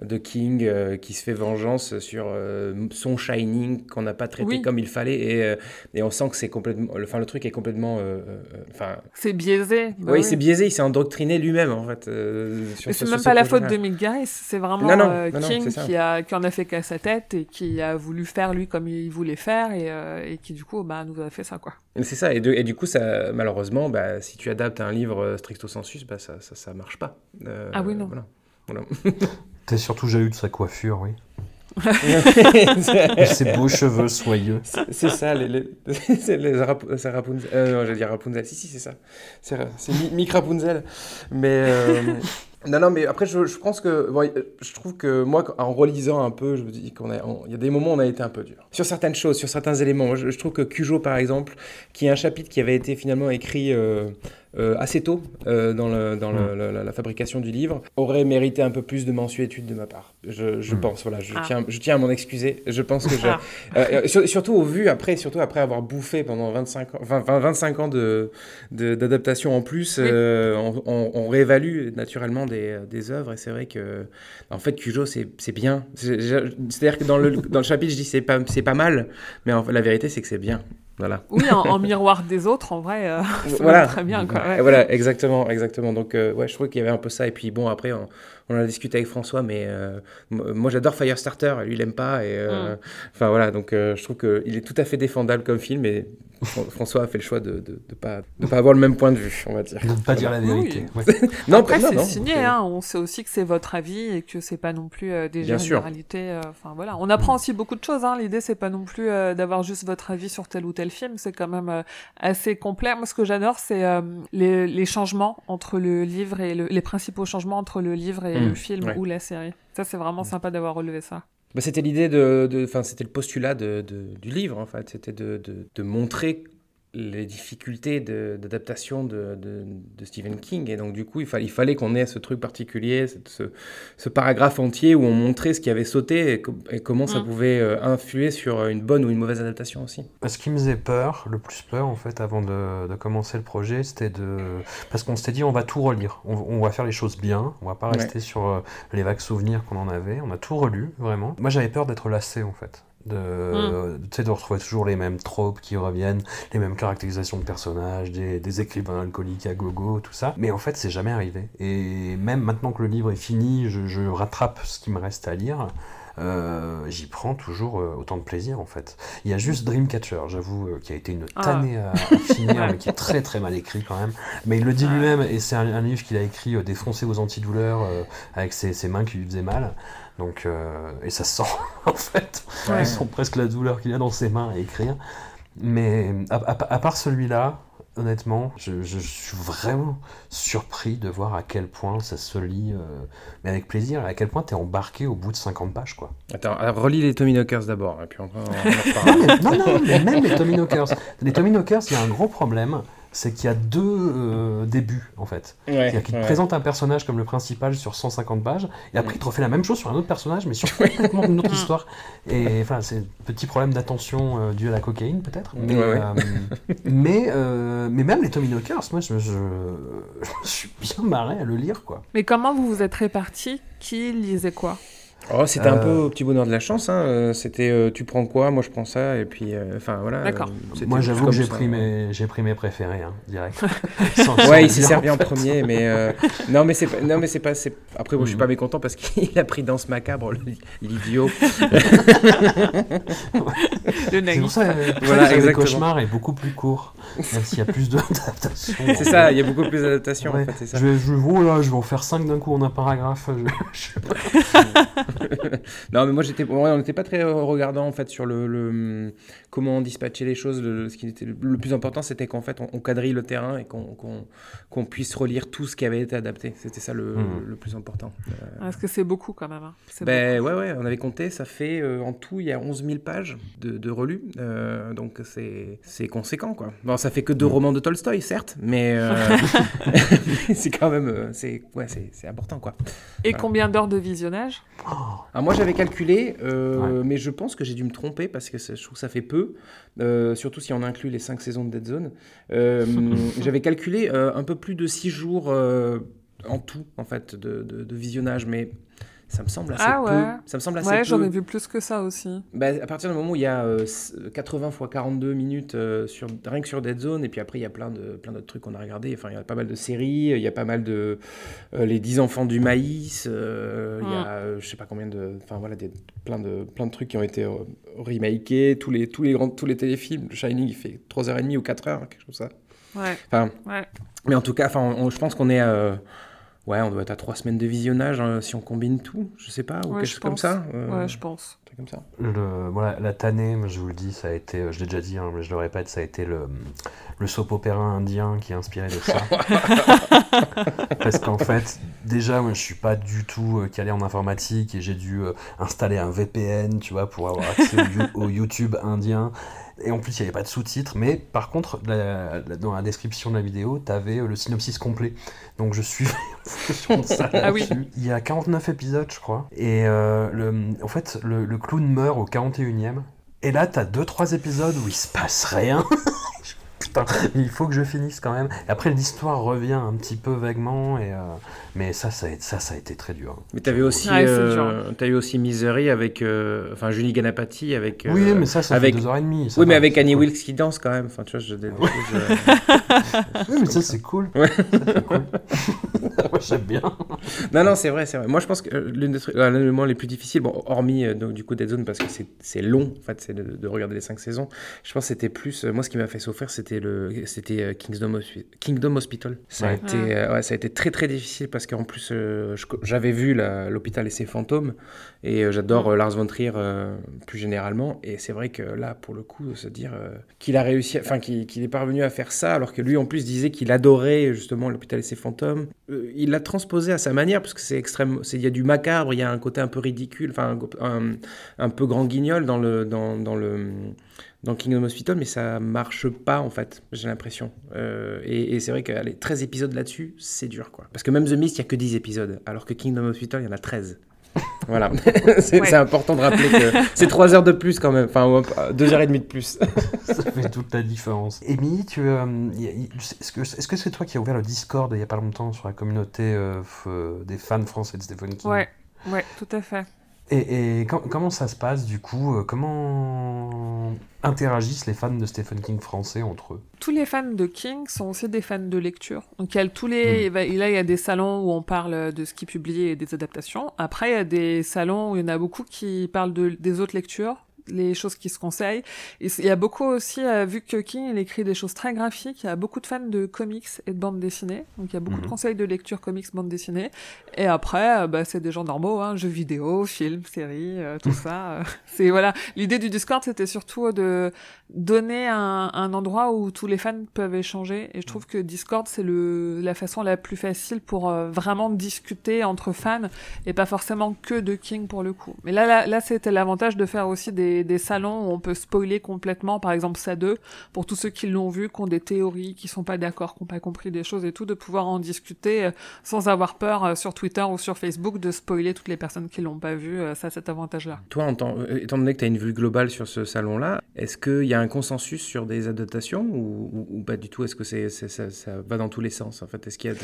De King euh, qui se fait vengeance sur euh, son Shining qu'on n'a pas traité Oui. comme il fallait et, euh, et on sent que c'est complètement enfin le truc est complètement enfin C'est biaisé. bah oui, oui. c'est biaisé il s'est endoctriné lui-même en fait sur Mais ce- c'est même pas la faute de Mick Garris, c'est vraiment Non, non, non, non, King qui, a, qui en a fait qu'à sa tête et qui a voulu faire lui comme il voulait faire et, et qui du coup bah, nous a fait ça quoi. C'est ça et, de- et du coup ça malheureusement bah, si tu adaptes un livre stricto sensus bah, ça, ça ça marche pas Ah oui, non. voilà. Voilà. T'es surtout jaloux de sa coiffure, oui. ses beaux cheveux soyeux. c'est ça, les, les, c'est les Rap- Rapunzel. Euh, non, j'allais dire Rapunzel. Si, si, c'est ça. C'est c'est Mi- Mick Rapunzel. Mais. euh, non, non, mais après, je, je pense que. bon, euh, je trouve que moi, en relisant un peu, je me dis qu'on Il y a des moments où on a été un peu dur. Sur certaines choses, sur certains éléments. Je, je trouve que Cujo, par exemple, qui est un chapitre qui avait été finalement écrit. euh, assez tôt euh, dans, le, dans le- la, fabrication du livre, aurait mérité un peu plus de mensuétude de ma part. Je, je Mm. pense, voilà, je, Ah. tiens, je tiens à m'en excuser. Je pense que je, Ah. euh, sur- surtout au vu après, surtout après avoir bouffé pendant 25 ans, enfin, 20 25 ans de, de- d'adaptation en plus, Oui. euh, on, on- on réévalue naturellement des, des œuvres et c'est vrai que en fait Cujo c'est, c'est bien. C'est-à-dire que dans le, dans le chapitre je dis c'est pas, c'est pas mal, mais en la vérité c'est que c'est bien. Voilà. Oui, en, en miroir des autres, en vrai, euh, c'est Voilà. très bien quoi. ouais. Et Voilà, exactement, exactement. Donc, euh, ouais, je trouve qu'il y avait un peu ça. Et puis, bon, après, on en a discuté avec François, mais euh, moi, j'adore Firestarter. Lui, il aime pas. Et, euh, Mm. enfin, voilà. Donc, euh, je trouve qu'il est tout à fait défendable comme film. Et Fran- François a fait le choix de de, de pas, de pas avoir le même point de vue, on va dire. De ne pas dire la vérité. Oui. ouais. Non, Après, c'est signé, hein. on sait aussi que c'est votre avis et que c'est pas non plus euh, des Bien généralités. euh, Enfin voilà, on apprend aussi beaucoup de choses. Hein. L'idée, c'est pas non plus euh, d'avoir juste votre avis sur tel ou tel film. C'est quand même euh, assez complet. Moi, ce que j'adore, c'est euh, les, les changements entre le livre et le, les principaux changements entre le livre et Mm, le film ouais. ou la série. Ça, c'est vraiment sympa d'avoir relevé ça. Bah, c'était l'idée de, de- enfin, c'était le postulat de, de- du livre en fait, c'était de, de- de montrer les difficultés de- d'adaptation de, de, de Stephen King et donc du coup il, fallait il fallait qu'on ait ce truc particulier, cette- ce, ce paragraphe entier où on montrait ce qui avait sauté et, co- et comment ça Mm. pouvait euh, influer sur une bonne ou une mauvaise adaptation aussi. Ce qui me faisait peur, le plus peur en fait, avant de, de commencer le projet, c'était de. Parce qu'on s'était dit, on va tout relire. On, on va faire les choses bien. On va pas Ouais. rester sur euh, les vagues souvenirs qu'on en avait. On a tout relu, vraiment. Moi, j'avais peur d'être lassé en fait. De, tu sais, de retrouver toujours les mêmes tropes qui reviennent, les mêmes caractérisations de personnages, des, des écrivains alcooliques à gogo, tout ça. Mais en fait, c'est jamais arrivé. Et même maintenant que le livre est fini, je, je rattrape ce qui me reste à lire. Euh, j'y prends toujours euh, autant de plaisir en fait. Il y a juste Dreamcatcher, j'avoue, euh, qui a été une Ah. tannée à, à finir, mais qui est très très mal écrit quand même. Mais il le dit lui-même, et c'est un, un livre qu'il a écrit défoncé aux antidouleurs, avec ses, ses mains qui lui faisaient mal. Donc, euh, et ça se sent en fait. Ouais. Ils sont presque la douleur qu'il a dans ses mains à écrire. Mais à, à- à part celui-là, honnêtement, je, je suis vraiment surpris de voir à quel point ça se lit, euh, mais avec plaisir, à quel point tu es embarqué au bout de 50 pages, quoi. Attends, alors, relis les Tommy Knockers d'abord et puis on, on en reparlera. Non, mais, non, non, mais même les Tommy Knockers. Les Tommy Knockers, il y a un gros problème, c'est qu'il y a deux euh, débuts, en fait. Ouais, C'est-à-dire qu'il te ouais. présente un personnage comme le principal sur 150 pages, et après il te refait la même chose sur un autre personnage, mais sur complètement une autre histoire. Et enfin, c'est un petit problème d'attention euh, dû à la cocaïne, peut-être. Mais, Ouais, ouais. euh, mais, euh, mais même les Tommy Knockers, moi, je, je, je suis bien marré à le lire, quoi. Mais comment vous vous êtes répartis? Qui lisait quoi? Oh, c'était un Euh, peu au petit bonheur de la chance. Hein. euh, C'était euh, tu prends quoi, moi je prends ça, et puis euh, enfin voilà. D'accord. euh, Moi, j'avoue que j'ai pris mes, j'ai pris mes préférés, hein, direct. Sans- sans Ouais, il s'est servi en fait. premier, mais euh, non, mais c'est pas, non, mais c'est pas, après, moi, je suis Mhm. pas mécontent parce qu'il a pris Danse macabre, l'idiot. Le C'est naïf. pour ça euh, Voilà, le cauchemar est beaucoup plus court, même s'il y a plus d'adaptation. C'est ça, il y a beaucoup plus d'adaptation Ouais. en fait, c'est ça. Je vais, je, oh là, je vais en faire 5 d'un coup en un paragraphe. je- je sais pas. Non, mais moi j'étais, on n'était pas très regardant en fait sur le, le, comment dispatcher les choses. Le, ce qui était le, le plus important, c'était qu'en fait on, on quadrille le terrain et qu'on, qu'on, qu'on puisse relire tout ce qui avait été adapté. C'était ça le, le plus important. Euh, Parce que c'est beaucoup quand même. hein. C'est Ben ouais, ouais, on avait compté, ça fait euh, en tout, il y a 11 000 pages de, de relus, euh, donc c'est, c'est conséquent quoi. Bon, ça fait que deux romans de Tolstoï, certes, mais euh, c'est quand même, c'est, ouais, c'est, c'est important quoi. Et combien d'heures de visionnage? Alors moi j'avais calculé, euh, Ouais. mais je pense que j'ai dû me tromper parce que je trouve que ça fait peu, euh, surtout si on inclut les 5 saisons de Dead Zone. Euh, j'avais calculé euh, un peu plus de 6 jours en tout en fait de, de- de visionnage, mais ça me semble assez Ah ouais. peu. Ça me semble assez Ouais, peu. j'en ai vu plus que ça aussi. Bah, à partir du moment où il y a euh, s- 80 x 42 minutes euh, sur, rien que sur Dead Zone, et puis après il y a plein de plein d'autres trucs qu'on a regardé. Enfin, il y a pas mal de séries, il y a pas mal de euh, les 10 enfants du maïs, euh, il y a euh, je sais pas combien de, enfin voilà, des, plein de plein de trucs qui ont été remakés, tous les tous les grands tous les téléfilms. Le Shining il fait 3h30 ou 4h, quelque chose comme ça. Ouais, Enfin, ouais. mais en tout cas, enfin, je pense qu'on est Ouais, on doit être à trois semaines de visionnage hein, si on combine tout, je sais pas, ou Ouais, quelque chose comme ça. euh, Ouais, je pense. un truc comme ça. Le, voilà, la tannée, moi, je vous le dis, ça a été, euh, je l'ai déjà dit, hein, mais je le répète, ça a été le, le soap opéra indien qui a inspiré de ça. Parce qu'en fait, déjà, moi, je suis pas du tout euh, calé en informatique et j'ai dû euh, installer un VPN, tu vois, pour avoir accès au YouTube indien. Et en plus, il n'y avait pas de sous-titres, mais par contre, la- la- dans la description de la vidéo, tu avais le synopsis complet. Donc je suis ça Ah oui. Il y a 49 épisodes, je crois. Et euh, le, en fait, le, le clown meurt au 41e. Et là, t'as 2-3 épisodes où il se passe rien. Putain, il faut que je finisse quand même. Et après, l'histoire revient un petit peu vaguement. Et, euh, mais ça ça, a, ça, ça a été très dur. Mais t'avais aussi, Ouais, euh, t'as eu aussi Misery avec, euh, enfin Julie Ganapati avec. euh, oui, mais ça, ça avec- fait 2h30. ça Oui, mais avec Annie cool. Wilkes qui danse quand même. Enfin, tu vois, je. euh, Oui, mais ça, c'est cool. Ouais. Moi, j'aime bien. Non, non, c'est vrai, c'est vrai. Moi, je pense que euh, l'une des trucs, euh, l'un des moments les plus difficiles, bon, hormis euh, donc, du coup Dead Zone, parce que c'est- c'est long, en fait, c'est de, de regarder les cinq saisons. Je pense que c'était plus. euh, moi, ce qui m'a fait souffrir, c'était le, c'était euh, Kingdom, Hospi- Kingdom Hospital. Ça, a Ouais. été, euh, ouais, ça a été très, très difficile parce qu'en plus, euh, j'avais vu l'hôpital et ses fantômes, et euh, j'adore euh, Lars von Trier euh, plus généralement. Et c'est vrai que là, pour le coup, se dire euh, qu'il a réussi, enfin, qu'il est parvenu à faire ça, alors que lui, en plus, disait qu'il adorait justement l'hôpital et ses fantômes. Euh, il l'a transposé à sa manière, parce que c'est extrême. c'est- Il y a du macabre, il y a un côté un peu ridicule, enfin, un, un, un peu grand guignol dans le, dans, dans le, dans Kingdom Hospital, mais ça marche pas, en fait, j'ai l'impression. Euh, et et c'est vrai que allez, 13 épisodes là-dessus, c'est dur, quoi. Parce que même The Mist, il y a que 10 épisodes, alors que Kingdom Hospital, il y en a 13. Voilà, c'est Ouais. important de rappeler que c'est 3 heures de plus quand même, enfin 2 heures et demie de plus. Ça fait toute la différence. Émilie, tu, euh, est-ce que c'est toi qui as ouvert le Discord il y a pas longtemps sur la communauté euh, euh, des fans français de Stephen King? Ouais, ouais, tout à fait. Et, et com- comment ça se passe du coup euh, Comment interagissent les fans de Stephen King français entre eux? Tous les fans de King sont aussi des fans de lecture. Donc il y a tous les, là il y a des salons où on parle de ce qu'il publie et des adaptations. Après il y a des salons où il y en a beaucoup qui parlent de, des autres lectures les choses qui se conseillent. Et il y a beaucoup aussi, euh, vu que King il écrit des choses très graphiques, il y a beaucoup de fans de comics et de bandes dessinées. Donc il y a beaucoup de Mhm. conseils de lecture comics, bandes dessinées. Et après, euh, bah, c'est des gens normaux, hein, jeux vidéo, films, séries, euh, tout ça. euh, c'est voilà. L'idée du Discord, c'était surtout de donner un, un endroit où tous les fans peuvent échanger. Et je trouve que Discord, c'est le la façon la plus facile pour euh, vraiment discuter entre fans et pas forcément que de King pour le coup. Mais là, là, là c'était l'avantage de faire aussi des des, des salons où on peut spoiler complètement, par exemple ça 2, pour tous ceux qui l'ont vu, qui ont des théories, qui sont pas d'accord, qui ont pas compris des choses et tout, de pouvoir en discuter euh, sans avoir peur euh, sur Twitter ou sur Facebook de spoiler toutes les personnes qui l'ont pas vu. euh, ça, cet avantage-là. Toi, étant donné que tu as une vue globale sur ce salon-là, est-ce qu'il y a un consensus sur des adaptations ou, ou- ou pas du tout? Est-ce que c'est, ça, ça va dans tous les sens en fait? Est-ce qu'il y a.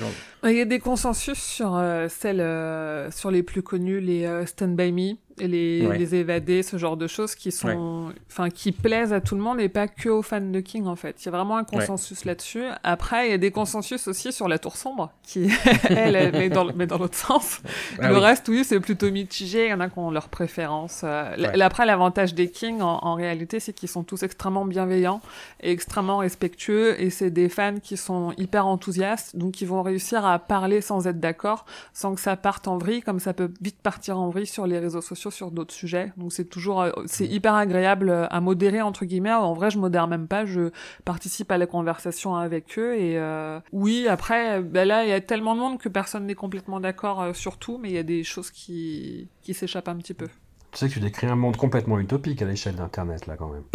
Il y a des consensus sur euh, celles, euh, sur les plus connues, les euh, Stand By Me, les, Ouais. les évadés, ce genre de choses qui sont, enfin, qui plaisent à tout le monde et pas que aux fans de King en fait. Il y a vraiment un consensus là-dessus. Après, il y a des consensus aussi sur la Tour sombre, qui elle, elle met dans, met dans l'autre sens. Ah le oui. reste, oui, c'est plutôt mitigé. Il y en a qui ont leur préférence. Euh. Après, l'avantage des Kings, en, en réalité, c'est qu'ils sont tous extrêmement bienveillants et extrêmement respectueux. Et c'est des fans qui sont hyper enthousiastes, donc ils vont réussir à parler sans être d'accord, sans que ça parte en vrille, comme ça peut vite partir en vrille sur les réseaux sociaux, sur d'autres sujets. Donc c'est toujours, euh, c'est hyper agréable euh, à modérer entre guillemets. En vrai, je modère même pas. Je participe à la conversation avec eux. Et euh, oui, après, ben là, il y a tellement de monde que personne n'est complètement d'accord sur tout, mais il y a des choses qui qui s'échappent un petit peu. Tu sais que tu décris un monde complètement utopique à l'échelle d'Internet, là, quand même.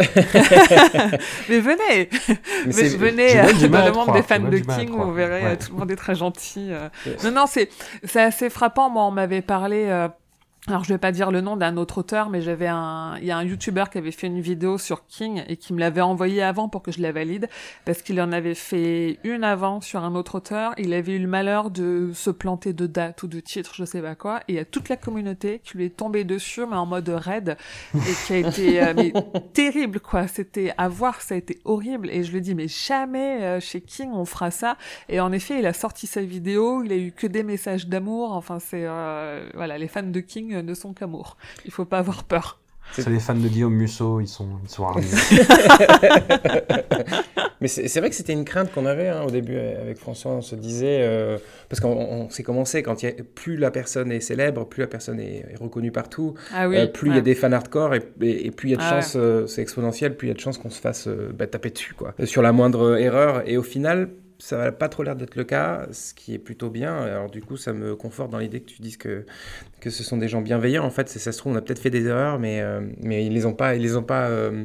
Mais venez, Mais Mais venez dans le monde des fans de King, vous verrez, Ouais. tout le monde est très gentil. euh. Non, non, c'est c'est assez frappant. Moi, on m'avait parlé. euh, alors, je vais pas dire le nom d'un autre auteur, mais j'avais un, il y a un YouTuber qui avait fait une vidéo sur King et qui me l'avait envoyé avant pour que je la valide, parce qu'il en avait fait une avant sur un autre auteur. Il avait eu le malheur de se planter de date ou de titre, je sais pas quoi, et il y a toute la communauté qui lui est tombée dessus, mais en mode raid, et qui a été euh, mais terrible, quoi. C'était à voir, ça a été horrible. Et je lui dis, mais jamais euh, chez King on fera ça. Et en effet, il a sorti sa vidéo, il a eu que des messages d'amour. Enfin, c'est euh, voilà, les fans de King euh, ne sont qu'amour. Il faut pas avoir peur. C'est les fans de Guillaume Musso, ils sont, ils sont armés. Mais c'est vrai que c'était une crainte qu'on avait hein, au début avec François. On se disait, euh, parce qu'on on s'est commencé, quand il y a, plus la personne est célèbre, plus la personne est, est reconnue partout, Ah oui. euh, plus il y a des fans hardcore et, et, et plus il y a de Ah ouais. chances, euh, c'est exponentiel, plus il y a de chances qu'on se fasse euh, bah, taper dessus, quoi. Sur la moindre erreur. Et au final, ça n'a pas trop l'air d'être le cas, ce qui est plutôt bien. Alors du coup, ça me conforte dans l'idée que tu dises que, que ce sont des gens bienveillants. En fait, ça se trouve, on a peut-être fait des erreurs, mais, euh, mais ils les ont pas, ils les ont pas euh,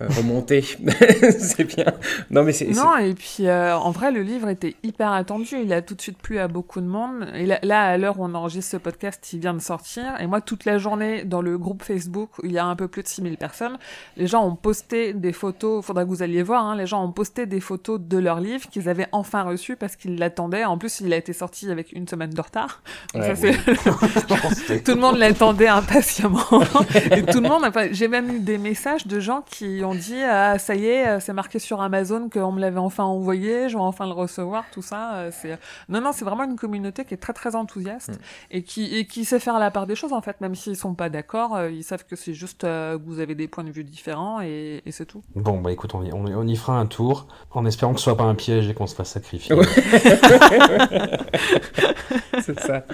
euh, remontées. c'est bien. Non, mais c'est... Non, et puis euh, en vrai, le livre était hyper attendu. Il a tout de suite plu à beaucoup de monde. Et là, là, à l'heure où on enregistre ce podcast, il vient de sortir. Et moi, toute la journée, dans le groupe Facebook, où il y a un peu plus de 6000 personnes, les gens ont posté des photos. Faudra que vous alliez voir. Hein, les gens ont posté des photos de leur livre qu'ils avaient enfin reçu parce qu'ils l'attendaient. En plus, il a été sorti avec une semaine de retard. Donc Ouais, ça, c'est- tout le monde l'attendait impatiemment. et tout le monde, enfin, j'ai même eu des messages de gens qui ont dit ah ça y est, euh, c'est marqué sur Amazon qu'on me l'avait enfin envoyé, je vais enfin le recevoir, tout ça. euh, C'est non non, c'est vraiment une communauté qui est très très enthousiaste Mm. et qui et qui sait faire la part des choses en fait, même s'ils sont pas d'accord, euh, ils savent que c'est juste euh, que vous avez des points de vue différents et, et c'est tout. Bon, bah écoute, on y, on, y- on y fera un tour, en espérant que ce soit pas un piège et qu'on se fasse sacrifier. Ouais. c'est ça.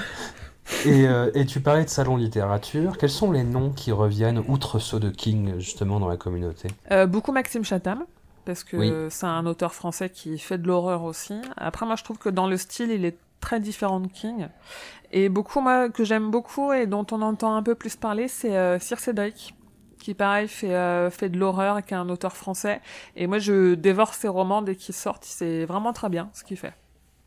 Et, euh, et tu parlais de salon littérature. Quels sont les noms qui reviennent, outre ceux de King, justement, dans la communauté? Euh, beaucoup Maxime Chatham, parce que Oui. c'est un auteur français qui fait de l'horreur aussi. Après, moi, je trouve que dans le style, il est très différent de King. Et beaucoup, moi, que j'aime beaucoup et dont on entend un peu plus parler, c'est euh, Circe qui, pareil, fait, euh, fait de l'horreur et qui est un auteur français. Et moi, je dévore ses romans dès qu'ils sortent. C'est vraiment très bien ce qu'il fait.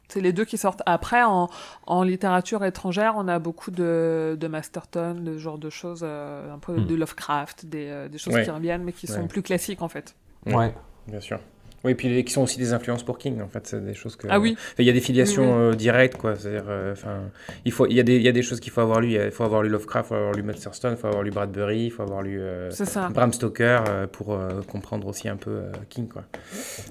C'est les deux qui sortent. Après, en, en littérature étrangère, on a beaucoup de, de Masterton, de ce genre de choses, euh, un peu Hmm. de Lovecraft, des, euh, des choses Ouais. qui reviennent, mais qui sont Ouais. plus classiques en fait. Ouais. Ouais. Bien sûr. Oui, et puis qui sont aussi des influences pour King, en fait, c'est des choses que... Ah oui. Il y a des filiations Oui, euh, directes, quoi. C'est-à-dire, euh, enfin, il faut, il y a des, il y a des choses qu'il faut avoir lu. Il faut avoir lu Lovecraft, il faut avoir lu Masterstone, il faut avoir lu Bradbury, il faut avoir lu euh, ça, Bram Stoker euh, pour euh, comprendre aussi un peu euh, King, quoi.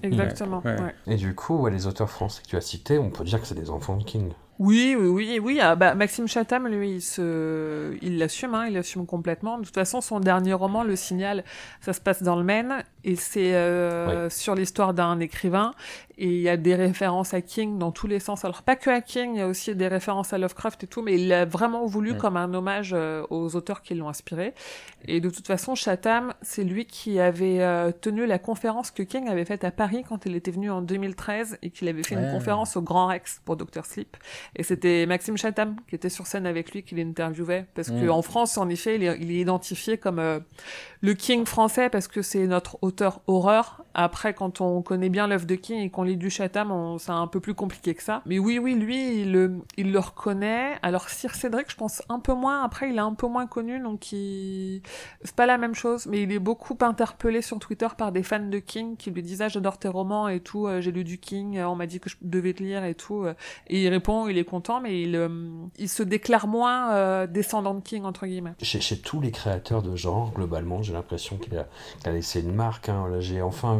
exactement. Ouais. ouais. Et du coup, ouais, les auteurs français que tu as cités, on peut dire que c'est des enfants de King. Oui, oui, oui, oui. Ah, bah, Maxime Chatham, lui, il se, il l'assume, hein, il l'assume complètement. De toute façon, son dernier roman, Le Signal, ça se passe dans le Maine et c'est euh, sur l'histoire d'un écrivain et il y a des références à King dans tous les sens. Alors pas que à King, il y a aussi des références à Lovecraft et tout, mais il l'a vraiment voulu Mm. comme un hommage euh, aux auteurs qui l'ont inspiré. Et de toute façon, Chatham, c'est lui qui avait euh, tenu la conférence que King avait faite à Paris quand il était venu en 2013 et qu'il avait fait une Ouais. conférence au Grand Rex pour Dr Sleep. Et c'était Maxime Chatham qui était sur scène avec lui qui l'interviewait parce Mm. qu'en France, en effet, il est, il est identifié comme euh, le King français parce que c'est notre auteur horreur. Après, quand on connaît bien l'œuvre de King et qu'on lit du Chatham, c'est un peu plus compliqué que ça. Mais oui, oui, lui, il le, reconnaît. Alors, Sir Cédric, je pense un peu moins. Après, il est un peu moins connu, donc il... c'est pas la même chose. Mais il est beaucoup interpellé sur Twitter par des fans de King qui lui disent ah, j'adore tes romans et tout. euh, J'ai lu du King. euh, On m'a dit que je devais te lire et tout. euh. Et il répond, il est content, mais il, se déclare moins descendant de King entre guillemets. Chez, tous les créateurs de genre, globalement, j'ai l'impression qu'il a, laissé une marque. hein. J'ai enfin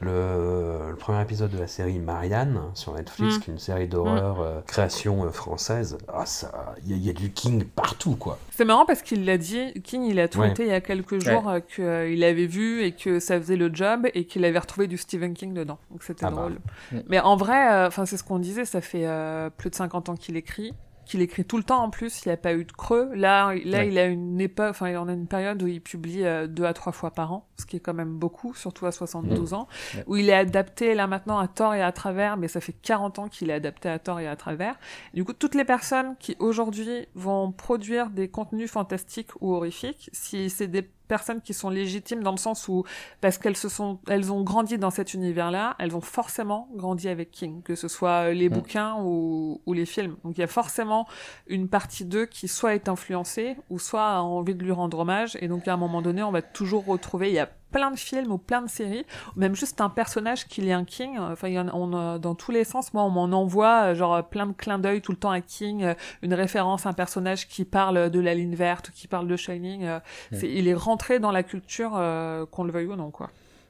le, le premier épisode de la série Marianne sur Netflix, Mm. qui est une série d'horreur euh, création euh, française. Ah, ça, il y, a- il y a du King partout, quoi. C'est marrant parce qu'il l'a dit, King, il a tweeté il y a quelques jours euh, qu'il avait vu et que ça faisait le job et qu'il avait retrouvé du Stephen King dedans. Donc c'était Ah bah. drôle. Mm. Mais en vrai, euh, enfin c'est ce qu'on disait, ça fait euh, plus de 50 ans qu'il écrit qu'il écrit tout le temps en plus, il n'y a pas eu de creux. Là, là Ouais. il a une époque, enfin, il en a une période où il publie euh, deux à trois fois par an, ce qui est quand même beaucoup, surtout à 72 ans, Ouais. où il est adapté là maintenant à tort et à travers, mais ça fait 40 ans qu'il est adapté à tort et à travers. Du coup, toutes les personnes qui aujourd'hui vont produire des contenus fantastiques ou horrifiques, si c'est des personnes qui sont légitimes dans le sens où parce qu'elles se sont elles ont grandi dans cet univers-là, elles ont forcément grandi avec King, que ce soit les Mm. bouquins ou, ou les films. Donc il y a forcément une partie d'eux qui soit est influencée ou soit a envie de lui rendre hommage et donc à un moment donné, on va toujours retrouver il y a plein de films ou plein de séries, ou même juste un personnage qui un King. euh, Enfin, il y en a, on, a- dans tous les sens. Moi, on m'en envoie euh, genre plein de clins d'œil tout le temps à King, euh, une référence à un personnage qui parle de la ligne verte, qui parle de Shining. euh, il est rentré dans la culture, euh, qu'on le veuille ou non, quoi.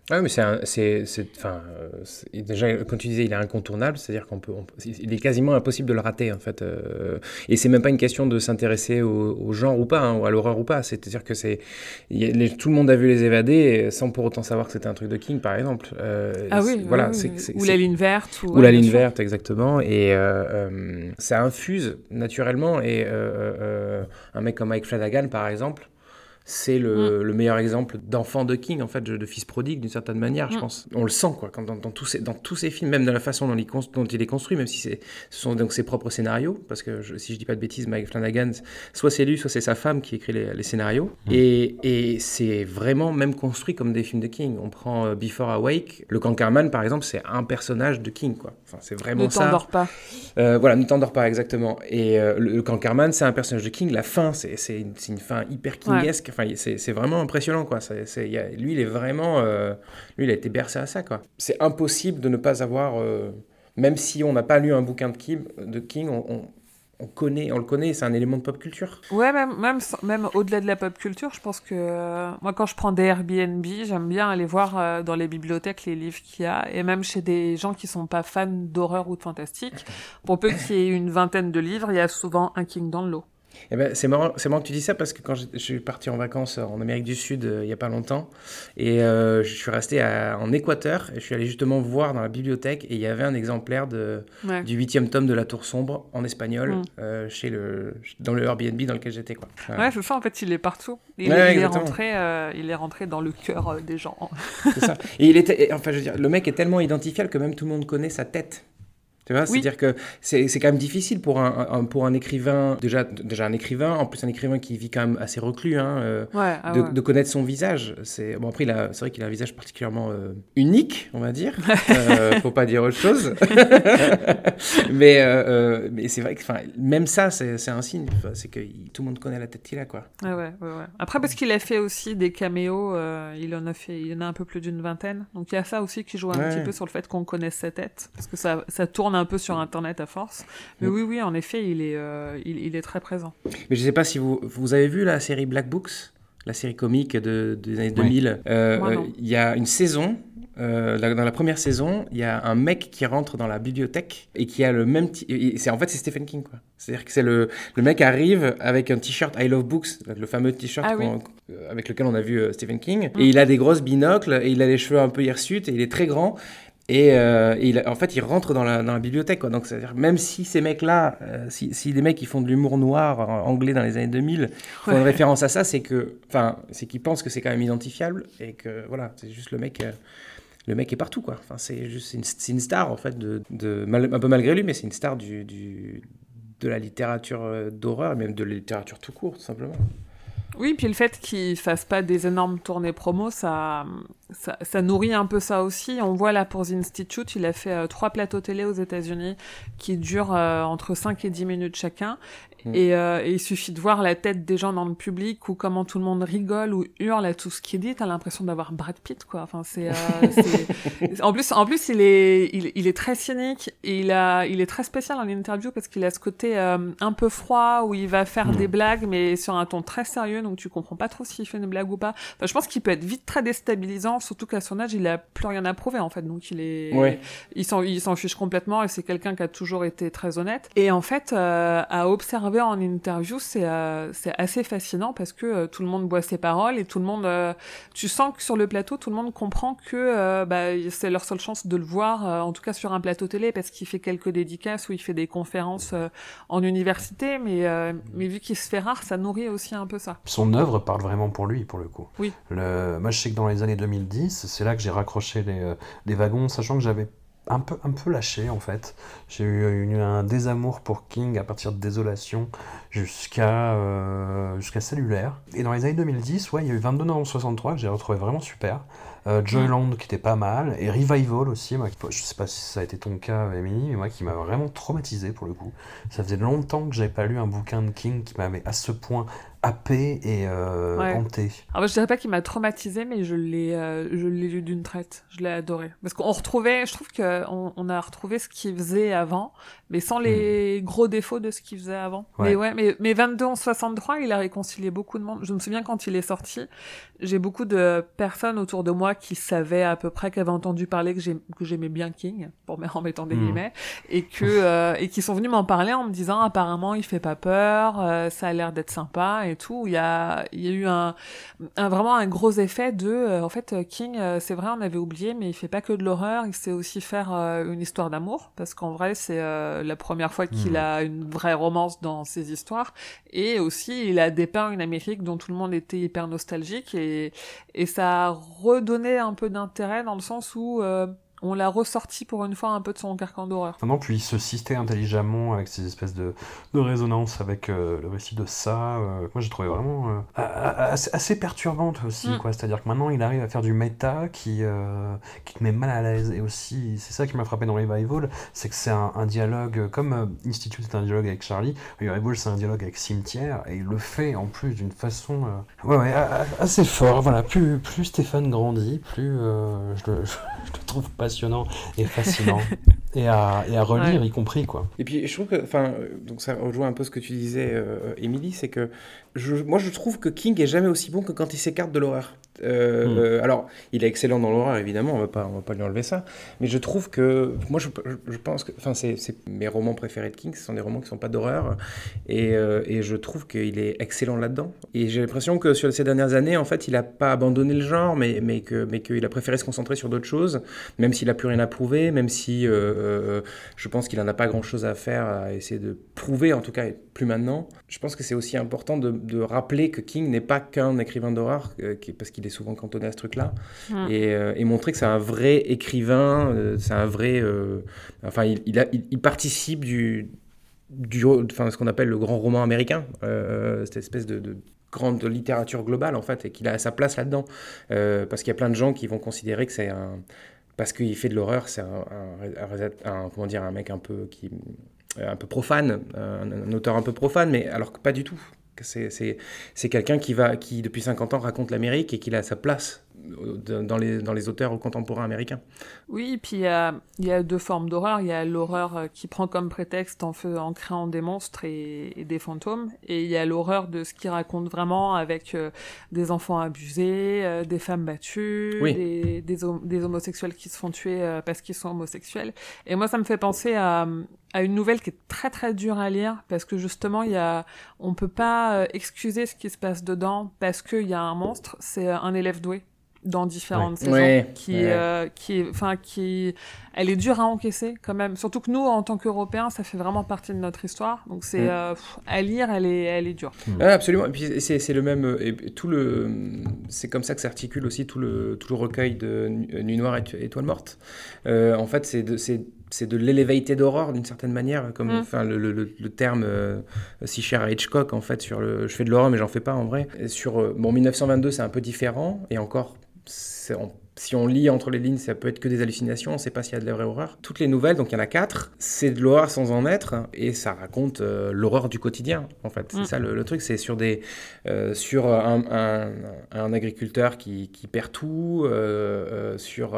Ah oui, mais c'est, un- c'est, c'est, enfin, euh, c'est- déjà, comme tu disais, il est incontournable, c'est-à-dire qu'on peut, on il est quasiment impossible de le rater en fait. euh, et c'est même pas une question de s'intéresser au, au genre ou pas, hein, ou à l'horreur ou pas. C'est-à-dire que c'est, il y a- les- tout le monde a vu les évadés sans pour autant savoir que c'était un truc de King, par exemple. Euh, Ah oui, voilà, oui, oui. ou la ligne verte. Ou, ou la ouais, ligne verte, exactement. Et euh, euh, ça infuse naturellement. Et euh, un mec comme Mike Flanagan, par exemple, c'est le, le meilleur exemple d'enfant de King, en fait, de, fils prodigue, d'une certaine manière, je Mm. pense. On le sent, quoi, quand dans, dans tous ces, dans tous ces films, même dans la façon dont il, cons- dont il est construit, même si c'est, ce sont donc ses propres scénarios, parce que je- si je dis pas de bêtises, Mike Flanagan, soit c'est lui, soit c'est sa femme qui écrit les, les scénarios. Et, et c'est vraiment même construit comme des films de King. On prend euh, Before Awake, le Cankerman, par exemple, c'est un personnage de King, quoi. Enfin, c'est vraiment Ne ça. t'endors pas. Euh, voilà, ne t'endors pas exactement. Et euh, le, le Cankerman, c'est un personnage de King. La fin, c'est une, c'est une fin hyper kingesque. Enfin, c'est vraiment impressionnant, quoi. Lui, il est vraiment, euh, lui, il a été bercé à ça, quoi. C'est impossible de ne pas avoir, euh, même si on n'a pas lu un bouquin de King, on, on- on connaît, on le connaît. C'est un élément de pop culture. Ouais, même, même, même au-delà de la pop culture, je pense que euh, moi, quand je prends des Airbnb, j'aime bien aller voir dans les bibliothèques les livres qu'il y a, et même chez des gens qui sont pas fans d'horreur ou de fantastique. Pour peu qu'il y ait une vingtaine de livres, il y a souvent un King dans le lot. Eh ben, c'est marrant, que tu dis ça parce que quand je, je suis parti en vacances en Amérique du Sud euh, il y a pas longtemps et euh, je suis resté à- en Équateur et je suis allé justement voir dans la bibliothèque et il y avait un exemplaire de, Ouais. du huitième tome de La Tour Sombre en espagnol Mm. euh, chez le, dans le Airbnb dans lequel j'étais. Quoi. Voilà. Ouais, c'est ça, en fait, il est partout. Il, Ouais, il est, rentré, il est rentré dans le cœur des gens. C'est ça. Et il était, enfin, je veux dire, le mec est tellement identifiable que même tout le monde connaît sa tête. Tu vois, Oui. c'est-à-dire que c'est quand même difficile pour un, un- pour un écrivain, déjà, déjà un écrivain, en plus un écrivain qui vit quand même assez reclus, hein, euh, Ouais, ah de, ouais. de connaître son visage. C'est bon après, c'est vrai qu'il a un visage particulièrement euh, unique, on va dire. euh, faut pas dire autre chose. mais euh, mais c'est vrai que, même ça, c'est c'est un signe. C'est que il- tout le monde connaît la tête qu'il a, quoi. Ouais. Après, parce qu'il a fait aussi des caméos, il en a fait, il y en a un peu plus d'une vingtaine. Donc il y a ça aussi qui joue un petit peu sur le fait qu'on connaisse sa tête, parce que ça, ça tourne un peu sur Internet à force. Mais oui, oui, en effet, il est, euh, il, il est très présent. Mais je sais pas si vous, vous avez vu la série Black Books, la série comique de, des années Oui. 2000. Euh, euh. Il y a une saison. euh, dans la première saison, il y a un mec qui rentre dans la bibliothèque et qui a le même. C'est en fait c'est Stephen King quoi. C'est-à-dire que c'est le le mec arrive avec un t-shirt I Love Books, le fameux t-shirt Ah oui. avec lequel on a vu Stephen King, Mm. et il a des grosses binocles et il a les cheveux un peu hirsutes et il est très grand. Et, euh, et il, en fait, il rentre dans la, dans la bibliothèque. Quoi. Donc, c'est-à-dire, même si ces mecs-là, euh, si, si des mecs qui font de l'humour noir euh, anglais dans les années 2000 font une Ouais. référence à ça, c'est que, enfin, c'est qu'ils pensent que c'est quand même identifiable et que voilà, c'est juste le mec. le mec est partout, quoi. Enfin, c'est juste une, une star en fait de, de mal- un peu malgré lui, mais c'est une star du, du de la littérature d'horreur et même de la littérature tout court, tout simplement. Oui, puis le fait qu'il fasse pas des énormes tournées promo, ça, ça, ça nourrit un peu ça aussi. On voit là pour The Institute, il a fait euh, trois plateaux télé aux États-Unis qui durent euh, entre 5 et 10 minutes chacun. Mm. Et, euh, et il suffit de voir la tête des gens dans le public ou comment tout le monde rigole ou hurle à tout ce qu'il dit. T'as l'impression d'avoir Brad Pitt, quoi. Enfin, c'est, euh, en plus, en plus, il est, il, il est très cynique et il a, il est très spécial en interview parce qu'il a ce côté euh, un peu froid où il va faire Mm. des blagues mais sur un ton très sérieux, donc tu comprends pas trop s'il fait une blague ou pas. Enfin, je pense qu'il peut être vite très déstabilisant, surtout qu'à son âge, il a plus rien à prouver en fait, donc il est, Ouais. il s'en, il s'en fiche complètement et c'est quelqu'un qui a toujours été très honnête. Et en fait, euh, à observer en interview, c'est, euh, c'est assez fascinant parce que euh, tout le monde boit ses paroles et tout le monde, euh, tu sens que sur le plateau, tout le monde comprend que bah, c'est leur seule chance de le voir, en tout cas sur un plateau télé, parce qu'il fait quelques dédicaces ou il fait des conférences en université, mais, mais vu qu'il se fait rare, ça nourrit aussi un peu ça. Son œuvre parle vraiment pour lui, pour le coup. Oui. Le... Moi, je sais que dans les années 2010, c'est là que j'ai raccroché les, les wagons, sachant que j'avais un peu, un peu lâché, en fait. J'ai eu une- un désamour pour King à partir de Désolation jusqu'à euh, Cellulaire. Et dans les années 2010, ouais, il y a eu 22 novembre 63 que j'ai retrouvé vraiment super. Euh, Joyland qui était pas mal. Et Revival aussi, moi, je sais pas si ça a été ton cas, Émilie, mais moi qui m'a vraiment traumatisé pour le coup. Ça faisait longtemps que j'avais pas lu un bouquin de King qui m'avait à ce point happé et euh, Ouais. hanté. Alors, je dirais pas qu'il m'a traumatisé, mais je l'ai, euh, je l'ai lu d'une traite. Je l'ai adoré. Parce qu'on retrouvait, je trouve qu'on on a retrouvé ce qu'il faisait avant, mais sans les gros défauts de ce qu'il faisait avant. Hmm. Ouais. Mais ouais, mais, mais 22 en 63, il a réconcilié beaucoup de monde. Je me souviens quand il est sorti, j'ai beaucoup de personnes autour de moi qui savaient à peu près, qui avaient entendu parler que j'ai- que j'aimais bien King, pour mettre en mettant des Hmm. guillemets, et que, euh, et qui sont venus m'en parler en me disant apparemment il fait pas peur, euh, ça a l'air d'être sympa et tout. Il y a, il y a eu un, un vraiment un gros effet de euh, en fait euh, King euh, c'est vrai on avait oublié mais il fait pas que de l'horreur il sait aussi faire euh, une histoire d'amour parce qu'en vrai c'est euh, la première fois qu'il Mhm. a une vraie romance dans ses histoires et aussi il a dépeint une Amérique dont tout le monde était hyper nostalgique et et ça a redonné un peu d'intérêt dans le sens où euh, on l'a ressorti pour une fois un peu de son carcan d'horreur. Maintenant, puis il se sistait intelligemment avec ces espèces de, de résonances avec euh, le récit de ça. euh, moi, j'ai trouvé vraiment euh, assez, assez perturbante aussi. Mm. quoi. C'est-à-dire que maintenant, il arrive à faire du méta qui, qui te met mal à l'aise. Et aussi, c'est ça qui m'a frappé dans Revival, c'est que c'est un, un dialogue, comme Institute est un dialogue avec Charlie, Revival, c'est un dialogue avec Cimetière. Et il le fait en plus d'une façon ouais, ouais, assez fort. Voilà, plus, plus Stéphane grandit, plus je, le, je le trouve passionnant et fascinant. et, à, et à relire, Ouais. y compris, quoi. Et puis je trouve que, enfin, euh, donc ça rejoint un peu ce que tu disais, euh, Émilie, c'est que je, moi je trouve que King est jamais aussi bon que quand il s'écarte de l'horreur. Euh, Hmm. euh, alors, il est excellent dans l'horreur, évidemment, on va pas, on va pas lui enlever ça. Mais je trouve que, moi, je, pense que, enfin, c'est mes romans préférés de King, ce sont des romans qui sont pas d'horreur, et, euh, et je trouve qu'il est excellent là-dedans. Et j'ai l'impression que sur ces dernières années, en fait, il a pas abandonné le genre, mais mais que mais qu'il a préféré se concentrer sur d'autres choses, même s'il a plus rien à prouver, même si je pense qu'il en a pas grand-chose à faire à essayer de prouver, en tout cas, plus maintenant. Je pense que c'est aussi important de, de rappeler que King n'est pas qu'un écrivain d'horreur, euh, parce qu'il est souvent cantonné à ce truc-là, et, euh, et montrer que c'est un vrai écrivain, euh, c'est un vrai... enfin, il, il, a- il- il participe du... du enfin, ce qu'on appelle le grand roman américain, euh, cette espèce de... de grande littérature globale en fait et qu'il a sa place là-dedans Euh, parce qu'il y a plein de gens qui vont considérer que c'est un parce qu'il fait de l'horreur c'est un, comment dire un mec un peu qui un peu profane un, un auteur un peu profane mais alors que pas du tout c'est quelqu'un qui va qui depuis 50 ans raconte l'Amérique et qu'il a sa place dans les dans les auteurs contemporains américains Oui, et puis il y a, il y a deux formes d'horreur. Il y a l'horreur euh, qui prend comme prétexte en, créant des monstres et, et des fantômes. Et il y a l'horreur de ce qu'il raconte vraiment avec euh, des enfants abusés, euh, des femmes battues, Oui. des, des, hom- des homosexuels qui se font tuer euh, parce qu'ils sont homosexuels. Et moi, ça me fait penser à, à une nouvelle qui est très très dure à lire parce que justement, il y a, on peut pas euh, excuser ce qui se passe dedans parce qu'il y a un monstre. C'est euh, un élève doué dans différentes Ouais. saisons, Ouais, qui, ouais. euh, qui, est- enfin, qui, elle est dure à encaisser quand même. Surtout que nous, en tant qu'Européens, ça fait vraiment partie de notre histoire. Donc c'est Mm. euh, à lire, elle est, elle est dure. Ouais, absolument. Et puis c'est c'est le même. euh, Et tout le. C'est comme ça que s'articule aussi tout le tout le recueil de Nu- Nuit noire et Étoile morte. Euh, en fait, c'est de c'est c'est de l'elevated horror d'une certaine manière, comme Mm. enfin le, le- le- le terme euh, si cher à Hitchcock en fait sur le. Je fais de l'horreur mais j'en fais pas en vrai. Et sur euh, bon 1922 c'est un peu différent et encore on- si on lit entre les lignes, ça peut être que des hallucinations, on ne sait pas s'il y a de la vraie horreur. Toutes les nouvelles, donc il y en a quatre, c'est de l'horreur sans en être, et ça raconte euh, l'horreur du quotidien, en fait. C'est Mm. ça le, le truc, c'est sur, des, euh, sur un, un- un agriculteur qui, qui perd tout, euh, sur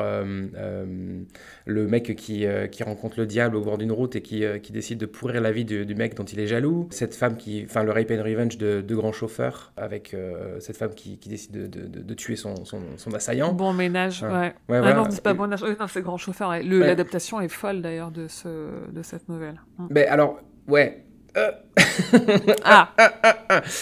le mec qui, qui rencontre le diable au bord d'une route et qui, qui décide de pourrir la vie du, du mec dont il est jaloux. Cette femme qui, enfin le rape and revenge de, de grand chauffeur, avec cette femme qui, décide de, de- de- de tuer son, son, son assaillant. Bon ménage, Ouais. ouais. Ouais, ah voilà. non, c'est pas bon. Oui, non, c'est grand chauffeur. Ouais. L'adaptation est folle d'ailleurs de ce, de cette nouvelle. Mm. Ben alors, ouais. Euh, Ah,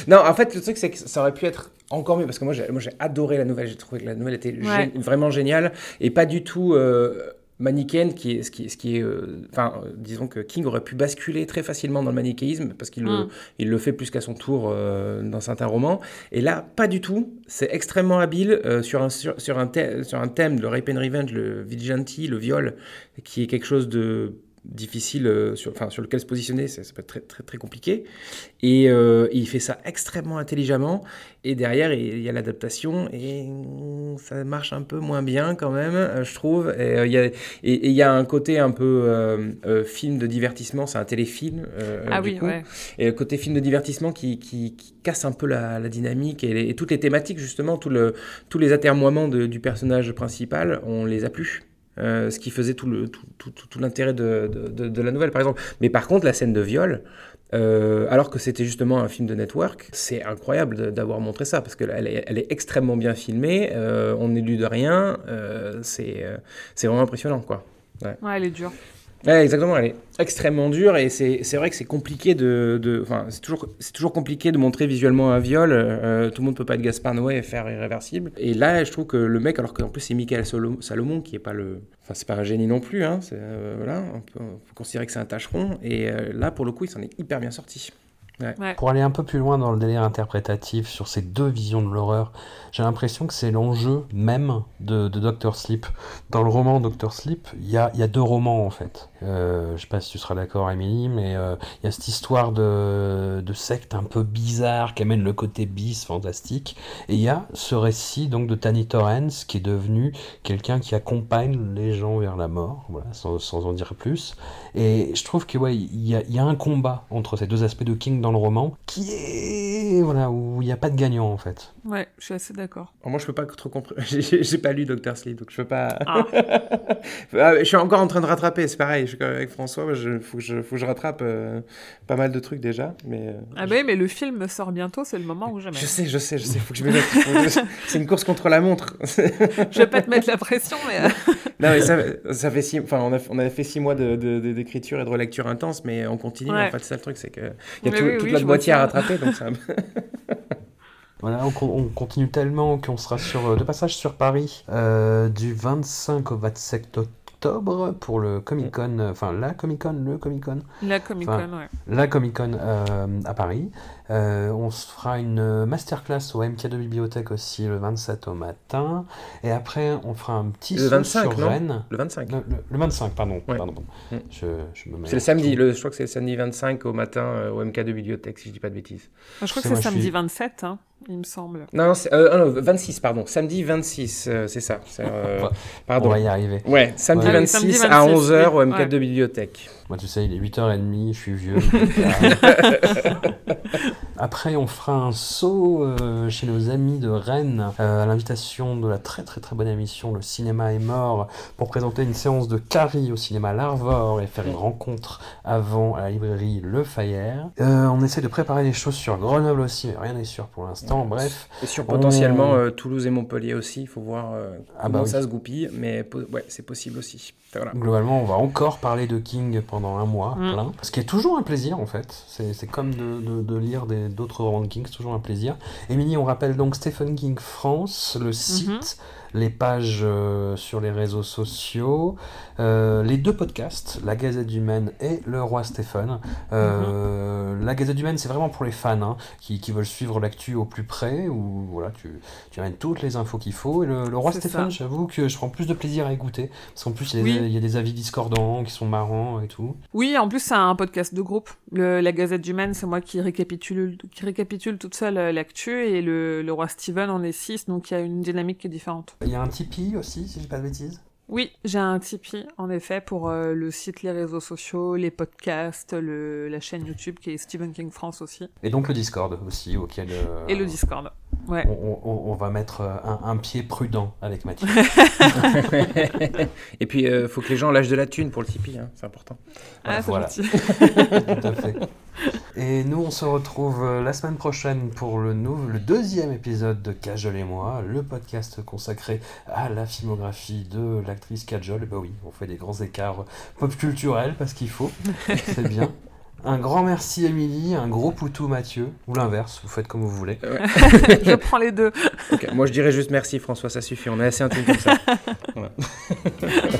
Non, en fait, le truc, c'est que ça aurait pu être encore mieux, parce que moi, j'ai moi, j'ai adoré la nouvelle. J'ai trouvé que la nouvelle était gé- vraiment géniale, et pas du tout euh, manichéenne, qui est, ce qui est... Ce qui est euh, enfin, euh, disons que King aurait pu basculer très facilement dans le manichéisme, parce qu'il le, Mm. il le fait plus qu'à son tour euh, dans certains romans. Et là, pas du tout. C'est extrêmement habile euh, sur, un, sur, sur un thème, sur un thème, le rape and revenge, le vigilante, le viol, qui est quelque chose de difficile euh, sur, enfin, sur lequel se positionner, ça, ça peut être très, très, très compliqué. Et euh, il fait ça extrêmement intelligemment. Et derrière, il y a l'adaptation et ça marche un peu moins bien quand même, euh, je trouve. Et il y a- et- et il y a un côté un peu euh, film de divertissement, c'est un téléfilm. euh, ah du oui, coup. ouais. Et le côté film de divertissement qui, qui- qui casse un peu la, la dynamique et, les- et toutes les thématiques, justement, tout le, tous les atermoiements de- du personnage principal, on les a plus. Euh, ce qui faisait tout l'intérêt de, la nouvelle, par exemple. Mais par contre, la scène de viol, euh, alors que c'était justement un film de network, c'est incroyable d'avoir montré ça, parce qu'elle est, elle est extrêmement bien filmée, euh, on n'est lu de rien, c'est vraiment impressionnant, quoi. Ouais, elle est dure. Ouais, exactement, elle est extrêmement dure et c'est vrai que c'est compliqué de. de- c'est toujours, toujours compliqué de montrer visuellement un viol. euh, tout le monde peut pas être Gaspard Noé et faire irréversible. Et là, je trouve que le mec, alors qu'en plus c'est Michael Salomon qui est pas le. Enfin, c'est pas un génie non plus, hein, euh, voilà, on peut, on peut considérer que c'est un tâcheron. Et euh, là, pour le coup, il s'en est hyper bien sorti. Pour aller un peu plus loin dans le délire interprétatif sur ces deux visions de l'horreur, j'ai l'impression que c'est l'enjeu même de, de Doctor Sleep. Dans le roman Doctor Sleep, il y a, il y a deux romans en fait. Euh, je sais pas si tu seras d'accord, Emily, mais euh, il y a cette histoire de, de secte un peu bizarre qui amène le côté bis, fantastique. Et il y a ce récit donc de Tanny Torrance qui est devenu quelqu'un qui accompagne les gens vers la mort, voilà, sans, sans en dire plus. Et je trouve que ouais, il y a, il y a un combat entre ces deux aspects de King dans le roman qui est voilà où il n'y a pas de gagnant en fait. Ouais, je suis assez d'accord. Alors, moi, je peux pas trop comprendre. J'ai pas lu Doctor Sleep, donc je peux pas. Ah. Ah, je suis encore en train de rattraper, c'est pareil. Je suis avec François, il faut, que je- faut que je rattrape euh, pas mal de trucs déjà. Mais, euh, Ah bah oui, mais le film sort bientôt, c'est le moment ou jamais. Je sais, je sais, je sais, faut que je me mette. je- C'est une course contre la montre. Je vais pas te mettre la pression, mais... euh, non, mais ça, ça fait six, enfin, on a, on a fait six mois de, de- de- d'écriture et de relecture intense, mais on continue. Ouais. En fait, c'est ça le truc, c'est que il y a Mais tout- oui, toute oui, notre vois boîtier à ça. rattraper, donc peu- Voilà, on continue tellement qu'on sera sur, euh, de passage sur Paris euh, du 25 au 27 octobre pour le Comic Con, euh, enfin la Comic Con, le Comic Con, La Comic Con, Enfin, ouais. la Comic Con euh, à Paris. Euh, on se fera une masterclass au MK de Bibliothèque aussi le 27 au matin. Et après, on fera un petit Le saut 25, sur non Rennes. Le 25. Le, le- le 25, pardon. Ouais. pardon, pardon. Mm. Je, je me mets C'est le samedi, le, je crois que c'est le samedi 25 au matin euh, au MK de bibliothèque, si je dis pas de bêtises. Je crois que C'est samedi suis- 27, hein, il me semble. Non, non, c'est- euh, ah non, 26, pardon. Samedi 26, euh, c'est ça. euh, On pardon. va y arriver. Ouais, samedi Ouais. Ah oui, 26 samedi à 26, 11h au oui, MK ouais. de bibliothèque. Moi, tu sais, il est 8h30, je suis vieux. Après, on fera un saut euh, chez nos amis de Rennes euh, à l'invitation de la très très très bonne émission Le cinéma est mort pour présenter une séance de Carrie au cinéma L'Arvor et faire une rencontre avant à la librairie Le Fayère. Euh, on essaie de préparer les choses sur Grenoble aussi, mais rien n'est sûr pour l'instant. Bref, Et sur potentiellement On- euh, Toulouse et Montpellier aussi, il faut voir Ah comment bah oui. ça se goupille, mais ouais, c'est possible aussi. Voilà. Globalement, on va encore parler de King pendant un mois, Mm. plein. Ce qui est toujours un plaisir, en fait. C'est c'est comme de, de- de lire des- d'autres romans de King, c'est toujours un plaisir. Émilie, on rappelle donc Stephen King France, le site, les pages euh, sur les réseaux sociaux, euh, les deux podcasts, La Gazette du Maine et Le Roi Stephen. Euh, La Gazette du Maine, c'est vraiment pour les fans hein, qui, qui veulent suivre l'actu au plus près, où voilà, tu, tu amènes toutes les infos qu'il faut. Et le, le Roi Stephen, ça. j'avoue que je prends plus de plaisir à écouter, parce qu'en plus, il y, a Oui. des, il y a des avis discordants qui sont marrants et tout. Oui, en plus, c'est un podcast de groupe. Le, la Gazette du Maine, c'est moi qui récapitule, qui récapitule toute seule l'actu, et le, le roi Steven, on est six, donc il y a une dynamique qui est différente. Il y a un Tipeee aussi, si j'ai pas de bêtises? Oui, j'ai un Tipeee, en effet, pour euh, le site, les réseaux sociaux, les podcasts, le, la chaîne YouTube qui est Stephen King France aussi, Et donc le Discord aussi, auquel euh, et le Discord. Ouais. on, on- on va mettre euh, un, un pied prudent avec Mathieu. Et puis, il faut que les gens lâchent de la thune pour le Tipeee, hein, c'est important. Ah, voilà. Tout à fait. Et nous, on se retrouve euh, la semaine prochaine pour le, nou- le deuxième épisode de Cajol et moi, le podcast consacré à la filmographie de l'actrice Kajol. Et bah oui, on fait des grands écarts pop culturels parce qu'il faut. C'est bien. Un grand merci Émilie, un gros poutou Mathieu, ou l'inverse, vous faites comme vous voulez. Je prends les deux. Ok, Moi, je dirais juste merci, François, ça suffit. On est assez intime comme ça. Voilà.